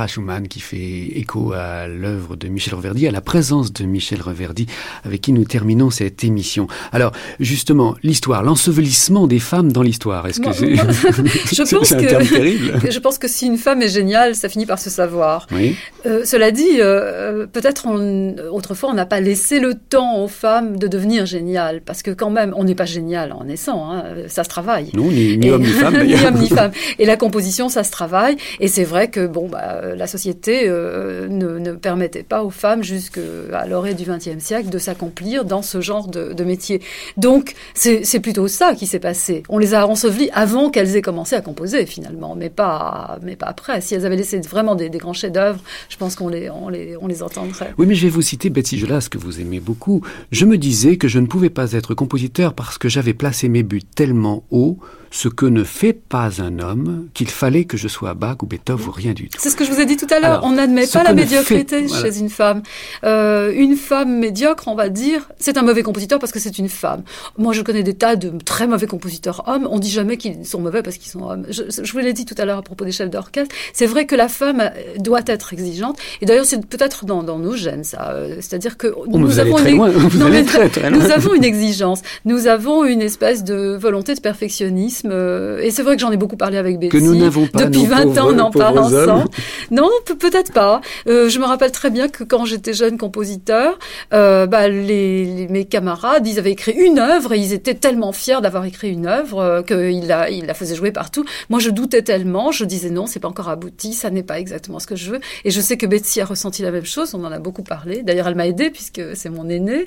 Clara Schumann qui fait écho à l'œuvre de Michel Reverdy, à la présence de Michel Reverdy, avec qui nous terminons cette émission. Alors, justement, l'histoire, l'ensevelissement des femmes dans l'histoire, est-ce que c'est je pense un que, terme terrible Je pense que si une femme est géniale, ça finit par se savoir. Oui. Euh, cela dit, euh, peut-être on- autrefois on n'a pas laissé le temps aux femmes de devenir géniales, parce que quand même, on n'est pas génial en naissant, hein, ça se travaille. Non, ni, ni Et- homme ni femme ni d'ailleurs. homme ni femme. Et la composition, ça se travaille. Et c'est vrai que bon, bah, la société euh, ne, permettait pas aux femmes jusqu'à l'orée du XXe siècle de s'accomplir dans ce genre de, métier. Donc c'est plutôt ça qui s'est passé. On les a ensevelies avant qu'elles aient commencé à composer finalement, mais pas mais pas après. Si elles avaient laissé vraiment des, des grands chefs-d'œuvre, je pense qu'on les on les on les entendrait. Oui, mais je vais vous citer Betsy Jolas, que vous aimez beaucoup. Je me disais que je ne pouvais pas être compositeur parce que j'avais placé mes buts tellement haut, ce que ne fait pas un homme, qu'il fallait que je sois Bach ou Beethoven ou rien du tout. C'est ce que je vous ai dit tout à l'heure. On n'admet pas la médiocrité fait- voilà. chez une femme. Euh, une femme médiocre, on va dire, c'est un mauvais compositeur parce que c'est une femme. Moi, je connais des tas de très mauvais compositeurs hommes. On dit jamais qu'ils sont mauvais parce qu'ils sont hommes. Je, je vous l'ai dit tout à l'heure à propos des chefs d'orchestre. C'est vrai que la femme euh, doit être exigeante. Et d'ailleurs, c'est peut-être dans, dans nos gènes, ça. Euh, C'est-à-dire que Oh, nous avons une- Non, mais très très nous avons une exigence. Nous avons une espèce de volonté de perfectionnisme. Euh, et c'est vrai que j'en ai beaucoup parlé avec Betsy. Que nous n'avons pas, Depuis nos 20 ans, on en parle ensemble. Non, pe- peut-être pas. Euh, je me rappelle très bien que quand j'étais jeune compositeur, euh, bah, les, les- mes camarades, ils avaient écrit une œuvre et ils étaient tellement fiers d'avoir écrit une œuvre euh, qu'ils la, ils la faisaient jouer partout. Moi, je doutais tellement, je disais non, c'est pas encore abouti, ça n'est pas exactement ce que je veux. Et je sais que Betsy a ressenti la même chose, on en a beaucoup parlé. D'ailleurs, elle m'a aidée puisque c'est mon aînée.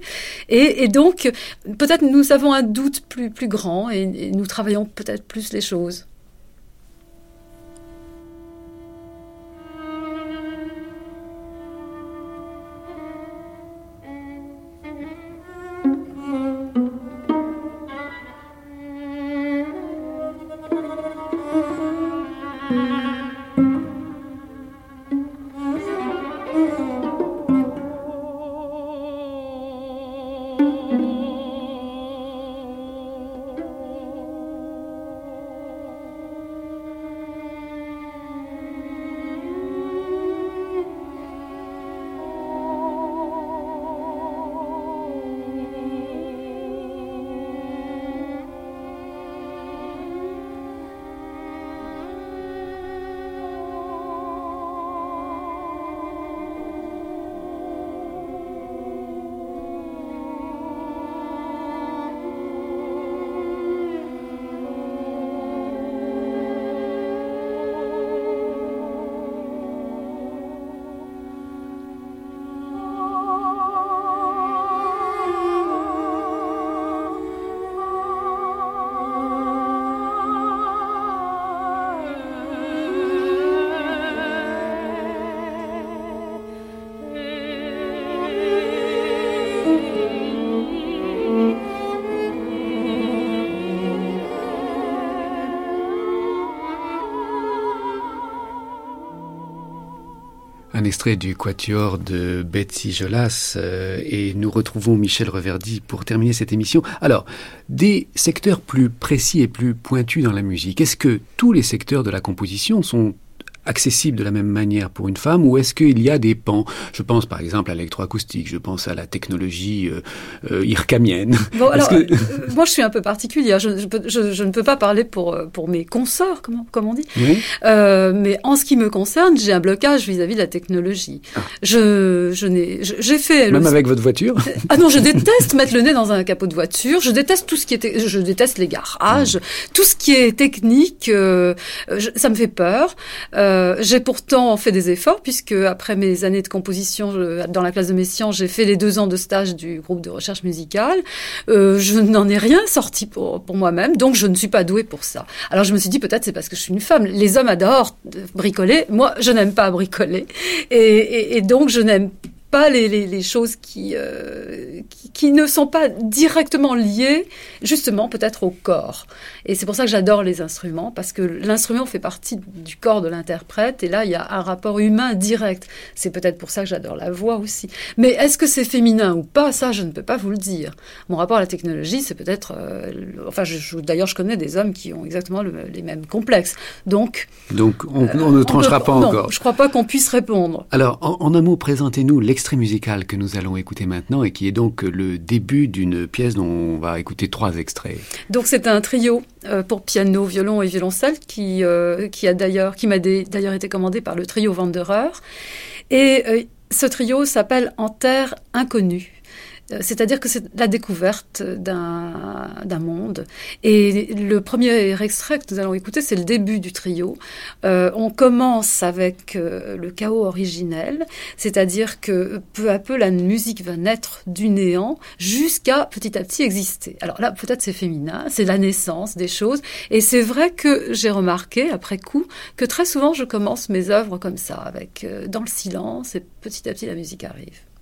Et, et donc, peut-être nous avons un doute plus, plus grand et, et nous travaillons peut-être plus les choses. Un extrait du quatuor de Betsy Jolas euh, et nous retrouvons Michel Reverdy pour terminer cette émission. Alors, des secteurs plus précis et plus pointus dans la musique, est-ce que tous les secteurs de la composition sont accessibles de la même manière pour une femme ou est-ce qu'il y a des pans? Je pense par exemple à l'électroacoustique, je pense à la technologie euh, euh, irkamienne. Bon, alors, que- euh, moi, je suis un peu particulière. Je, je, peux- je- je ne peux pas parler pour, euh, pour mes consorts, comme, comme on dit. Oui Euh, mais en ce qui me concerne, j'ai un blocage vis-à-vis de la technologie. Je, je n'ai, j'ai fait. le- Même avec votre voiture? Ah non, je déteste mettre le nez dans un capot de voiture. Je déteste tout ce qui est, je déteste les garages, tout ce qui est technique. euh, ça me fait peur. Euh, j'ai pourtant fait des efforts puisque après mes années de composition dans la classe de Messiaen, j'ai fait les deux ans de stage du groupe de recherche musicale. Euh, je n'en ai rien sorti pour, pour moi-même, donc je ne suis pas douée pour ça. Alors je me suis dit peut-être c'est parce que je suis une femme. Les hommes adorent bricoler, moi je n'aime pas bricoler, et, et- et donc je n'aime pas les, les, choses qui, euh, qui, qui, ne sont pas directement liées, justement, peut-être au corps. Et c'est pour ça que j'adore les instruments, parce que l'instrument fait partie du corps de l'interprète, et là, il y a un rapport humain direct. C'est peut-être pour ça que j'adore la voix aussi. Mais est-ce que c'est féminin ou pas? Ça, je ne peux pas vous le dire. Mon rapport à la technologie, c'est peut-être... Euh, enfin, je, d'ailleurs, je connais des hommes qui ont exactement les mêmes complexes. Donc... Donc, on, ne tranchera pas encore. Je ne crois pas qu'on puisse répondre. Alors, en, un mot, présentez-nous l'extrait musical que nous allons écouter maintenant et qui est donc le début d'une pièce dont on va écouter trois extraits. Donc, c'est un trio euh, pour piano, violon et violoncelle qui, euh, qui a d'ailleurs, qui m'a d'ailleurs été commandé par le trio Wanderer. Et euh, ce trio s'appelle En terre inconnue. Euh, c'est-à-dire que c'est la découverte d'un monde. Et le premier extrait que nous allons écouter, c'est le début du trio. Euh, on commence avec euh, le chaos originel, c'est-à-dire que peu à peu la musique va naître du néant jusqu'à petit à petit exister. Alors là, peut-être c'est féminin, c'est la naissance des choses. Et c'est vrai que j'ai remarqué après coup que très souvent je commence mes œuvres comme ça, avec dans le silence, et petit à petit la musique arrive.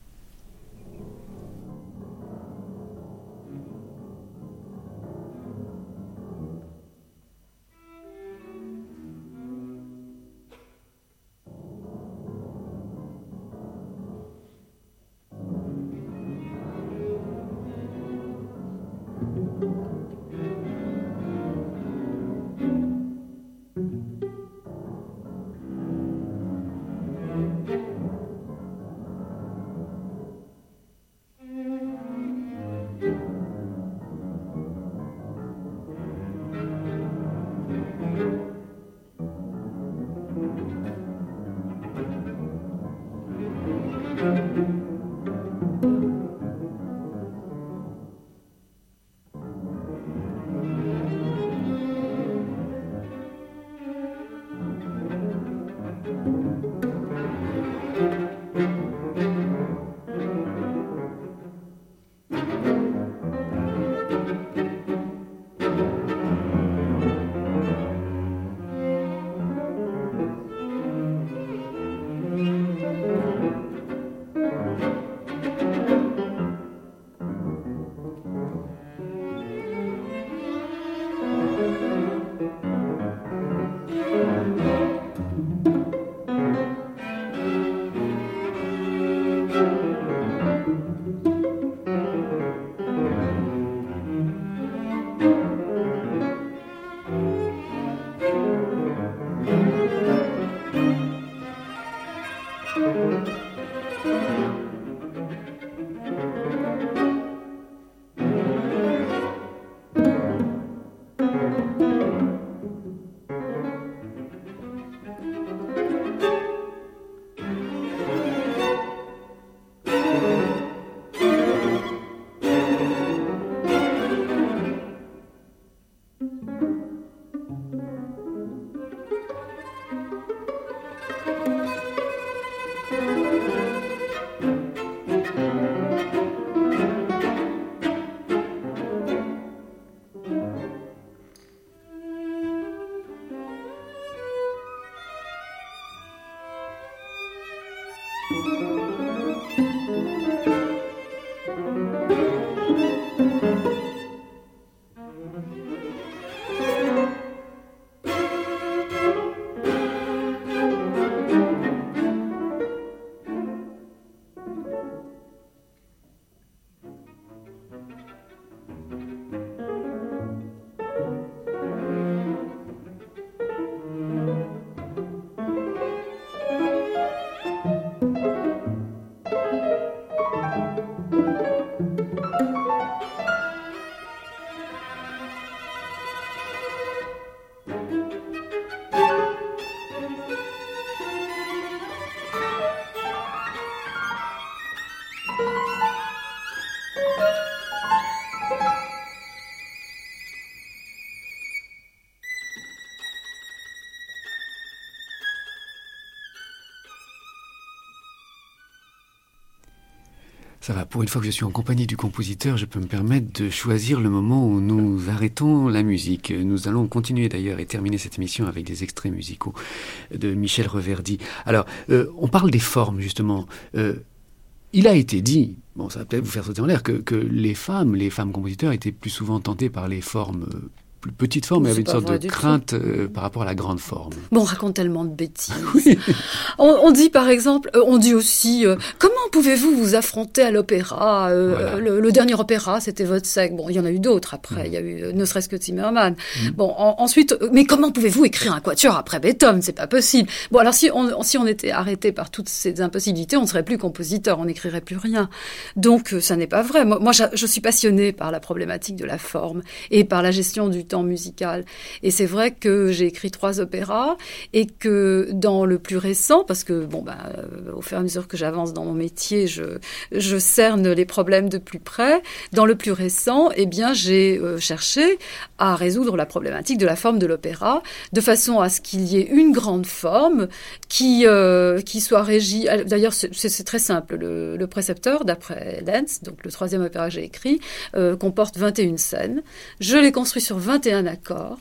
Ça va, pour une fois que je suis en compagnie du compositeur, je peux me permettre de choisir le moment où nous arrêtons la musique. Nous allons continuer d'ailleurs et terminer cette émission avec des extraits musicaux de Michel Reverdy. Alors, euh, on parle des formes justement. Euh, il a été dit, bon, ça va peut-être vous faire sauter en l'air, que, que les femmes, les femmes compositeurs étaient plus souvent tentées par les formes euh, plus petite forme, mais avait une sorte de crainte euh, par rapport à la grande forme. Bon, on raconte tellement de bêtises. on, on dit par exemple, on dit aussi, euh, comment pouvez-vous vous affronter à l'opéra Euh, Voilà. le, le dernier opéra, c'était votre sec. Bon, il y en a eu d'autres après. Il y a eu euh, ne serait-ce que Zimmermann. Bon, en- ensuite, euh, mais comment pouvez-vous écrire un quatuor après Beethoven? C'est pas possible. Bon, alors si on, si on était arrêté par toutes ces impossibilités, on ne serait plus compositeur, on n'écrirait plus rien. Donc, ça n'est pas vrai. Moi, moi, je, je suis passionnée par la problématique de la forme et par la gestion du temps musical. Et c'est vrai que j'ai écrit trois opéras et que dans le plus récent, parce que bon, bah, au fur et à mesure que j'avance dans mon métier, je, cerne les problèmes de plus près. Dans le plus récent, eh bien, j'ai euh, cherché à résoudre la problématique de la forme de l'opéra, de façon à ce qu'il y ait une grande forme qui, euh, qui soit régie. D'ailleurs, c'est très simple. Le, précepteur, d'après Lenz, donc le troisième opéra que j'ai écrit, euh, comporte 21 scènes. Je l'ai construit sur 21 accords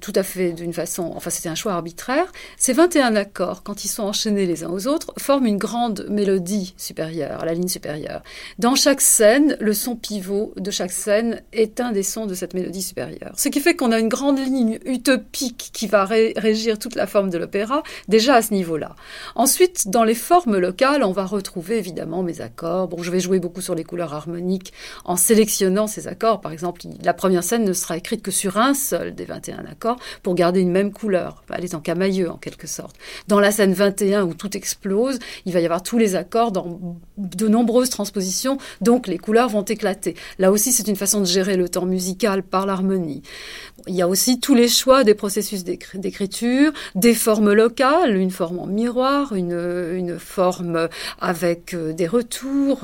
tout à fait d'une façon, enfin c'était un choix arbitraire. Ces 21 accords, quand ils sont enchaînés les uns aux autres, forment une grande mélodie supérieure, la ligne supérieure. Dans chaque scène, le son pivot de chaque scène est un des sons de cette mélodie supérieure. Ce qui fait qu'on a une grande ligne utopique qui va ré- régir toute la forme de l'opéra, déjà à ce niveau-là. Ensuite, dans les formes locales, on va retrouver évidemment mes accords. Bon, je vais jouer beaucoup sur les couleurs harmoniques en sélectionnant ces accords. Par exemple, la première scène ne sera écrite que sur un seul des 21 accords pour garder une même couleur. Elle est en camailleux en quelque sorte. Dans la scène 21 où tout explose, il va y avoir tous les accords dans de nombreuses transpositions, donc les couleurs vont éclater. Là aussi, c'est une façon de gérer le temps musical par l'harmonie. Il y a aussi tous les choix des processus d'écri- d'écriture, des formes locales, une forme en miroir, une, une forme avec euh, des retours,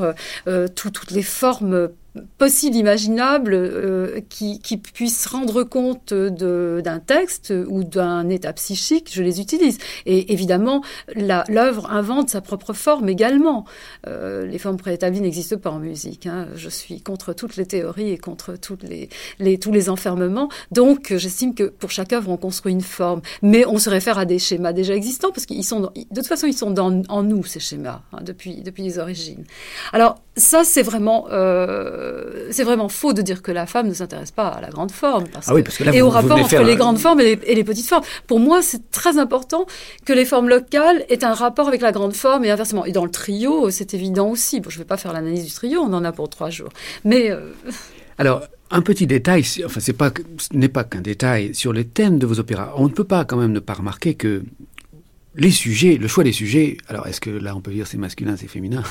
euh, tout- toutes les formes possibles, imaginables, euh, qui, qui puissent rendre compte d'un texte ou d'un état psychique, je les utilise. Et évidemment, l'œuvre invente sa propre forme également. Euh, les formes préétablies n'existent pas en musique. hein. Je suis contre toutes les théories et contre toutes les, les- tous les enfermements. Donc, j'estime que pour chaque œuvre, on construit une forme. Mais on se réfère à des schémas déjà existants, parce qu'ils sont, dans- de toute façon, ils sont dans, en nous, ces schémas, hein, depuis, depuis les origines. Alors, ça, c'est vraiment, euh, c'est vraiment faux de dire que la femme ne s'intéresse pas à la grande forme. Parce Ah oui, parce que là, et vous- au vous rapport entre les grandes formes et les, et les petites formes. Pour moi, c'est très important que les formes locales aient un rapport avec la grande forme et inversement. Et dans le trio, c'est évident aussi. Bon, je ne vais pas faire l'analyse du trio, on en a pour trois jours. Mais euh, Alors, un petit détail, enfin, c'est pas, que- ce n'est pas qu'un détail sur les thèmes de vos opéras. On ne peut pas quand même ne pas remarquer que les sujets, le choix des sujets, alors est-ce que là on peut dire c'est masculin, c'est féminin?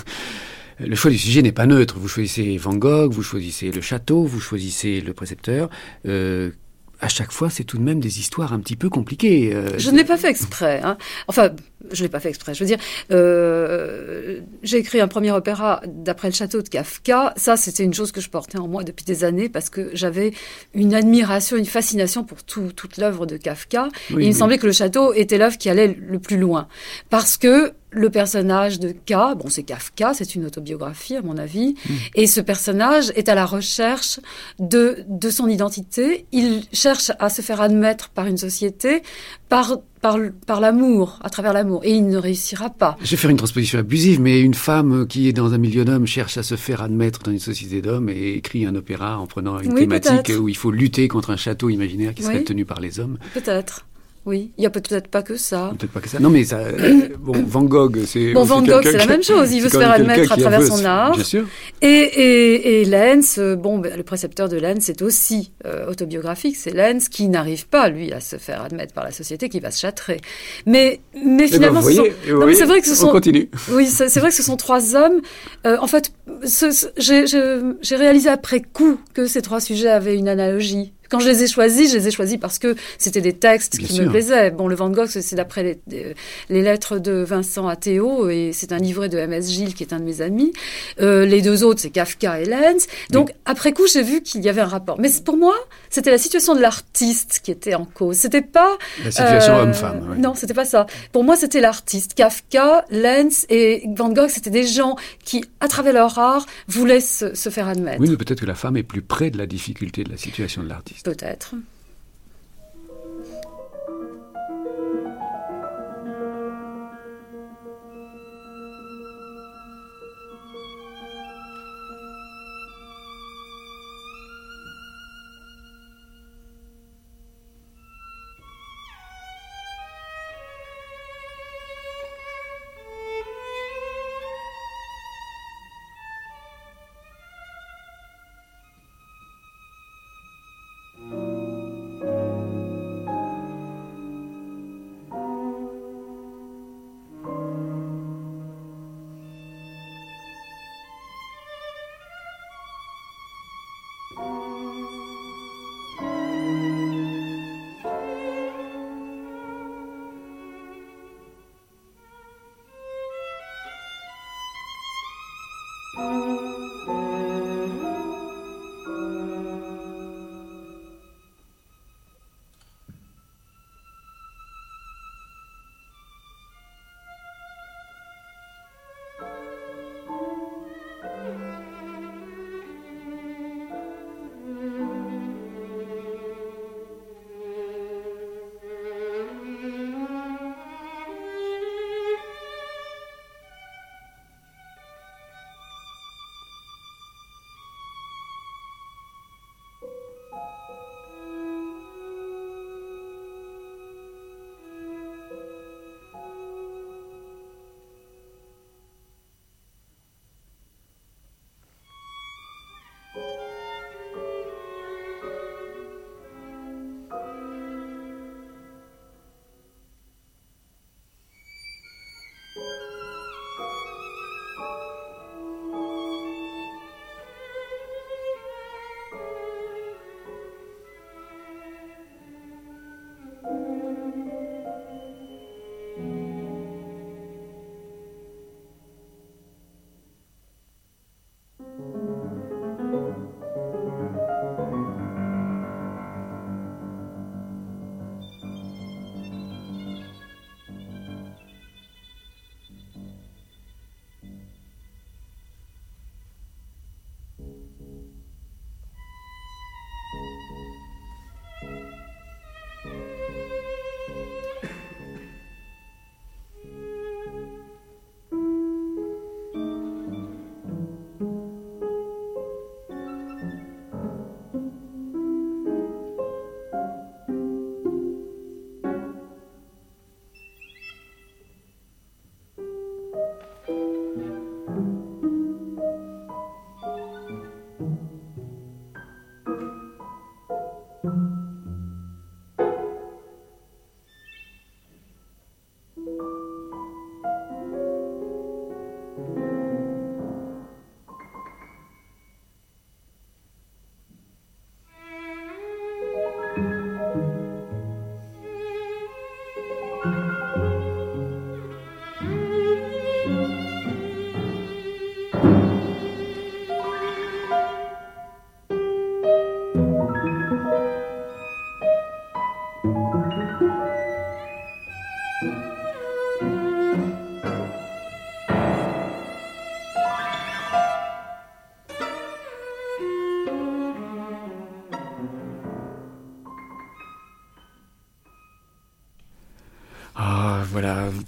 Le choix du sujet n'est pas neutre. Vous choisissez Van Gogh, vous choisissez le château, vous choisissez le précepteur. Euh, à chaque fois, c'est tout de même des histoires un petit peu compliquées. euh, je ne l'ai pas fait exprès. hein. Enfin, je ne l'ai pas fait exprès. Je veux dire, euh, j'ai écrit un premier opéra d'après le château de Kafka. Ça, c'était une chose que je portais en moi depuis des années parce que j'avais une admiration, une fascination pour tout- toute l'œuvre de Kafka. Oui, et il me semblait que le château était l'œuvre qui allait le plus loin. Parce que le personnage de K, bon, c'est Kafka, c'est une autobiographie à mon avis, Hmm. et ce personnage est à la recherche de, de son identité. Il cherche à se faire admettre par une société, par, par, par l'amour, à travers l'amour, et il ne réussira pas. Je vais faire une transposition abusive, mais une femme qui est dans un milieu d'hommes cherche à se faire admettre dans une société d'hommes et écrit un opéra en prenant une Oui, thématique où il faut lutter contre un château imaginaire qui serait tenu par les hommes. Peut-être. Oui, il y a peut-être pas que ça. Peut-être pas que ça. Non, mais ça. euh, bon, Van Gogh, c'est. Bon, c'est Van Gogh, c'est la même chose. Il veut c'est se faire admettre à travers son art. Bien sûr. Et, et, et Lenz, bon, ben, le précepteur de Lenz est aussi euh, autobiographique. C'est Lenz qui n'arrive pas, lui, à se faire admettre par la société, qui va se châtrer. Mais, mais Eh ben, finalement, ce voyez, c'est vrai que ce on sont- continue. oui, c'est c'est vrai que ce sont trois hommes. Euh, en fait, j'ai réalisé après coup que ces trois sujets avaient une analogie. Quand je les ai choisis, je les ai choisis parce que c'était des textes Bien qui sûr. me plaisaient. Bon, le Van Gogh, c'est d'après les, lettres de Vincent à Théo, et c'est un livret de M.S. Gilles, qui est un de mes amis. Euh, les deux autres, c'est Kafka et Lenz. Donc, après coup, j'ai vu qu'il y avait un rapport. Mais pour moi, c'était la situation de l'artiste qui était en cause. C'était pas La situation euh, homme-femme. Non, c'était pas ça. Pour moi, c'était l'artiste. Kafka, Lenz et Van Gogh, c'était des gens qui, à travers leur art, voulaient se, se faire admettre. Oui, mais peut-être que la femme est plus près de la difficulté de la situation de l'artiste. Peut-être.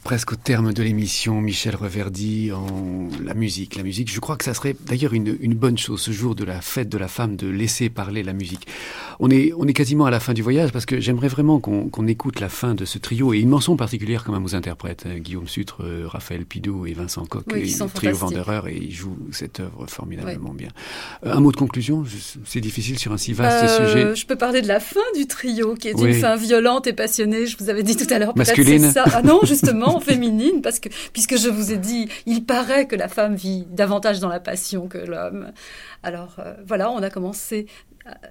Presque au terme de l'émission, Michel Reverdy en la musique. La musique, je crois que ça serait d'ailleurs une, une, bonne chose ce jour de la fête de la femme de laisser parler la musique. On est, on est quasiment à la fin du voyage parce que j'aimerais vraiment qu'on écoute la fin de ce trio et une mention particulière quand même aux interprètes, hein, Guillaume Sutre, euh, Raphaël Pidot et Vincent Coq, oui, et trio Vandereur et ils jouent cette œuvre formidablement bien. Euh, un mot de conclusion, c'est difficile sur un si vaste euh, sujet. Je peux parler de la fin du trio qui est une fin violente et passionnée. Je vous avais dit tout à l'heure. Masculine. Ça. Ah non, justement, féminine, parce que puisque je vous ai dit, il paraît que la femme vit davantage dans la passion que l'homme. Alors voilà, on a commencé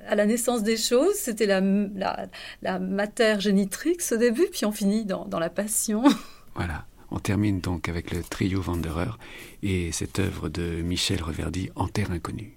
à la naissance des choses, c'était la, la, la génitrix au début, puis on finit dans, dans la passion. Voilà. On termine donc avec le trio Wanderer et cette œuvre de Michel Reverdy en terre inconnue.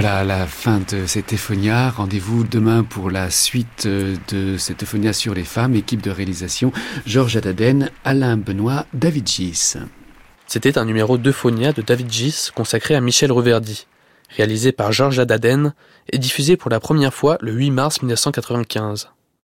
Voilà la fin de cet Ephonia. Rendez-vous demain pour la suite euh, de cet Ephonia sur les femmes. Équipe de réalisation Georges Adaden, Alain Benoît, David Gis. C'était un numéro d'Euphonia de David Gis consacré à Michel Reverdy, réalisé par Georges Adaden et diffusé pour la première fois le 8 mars 1995.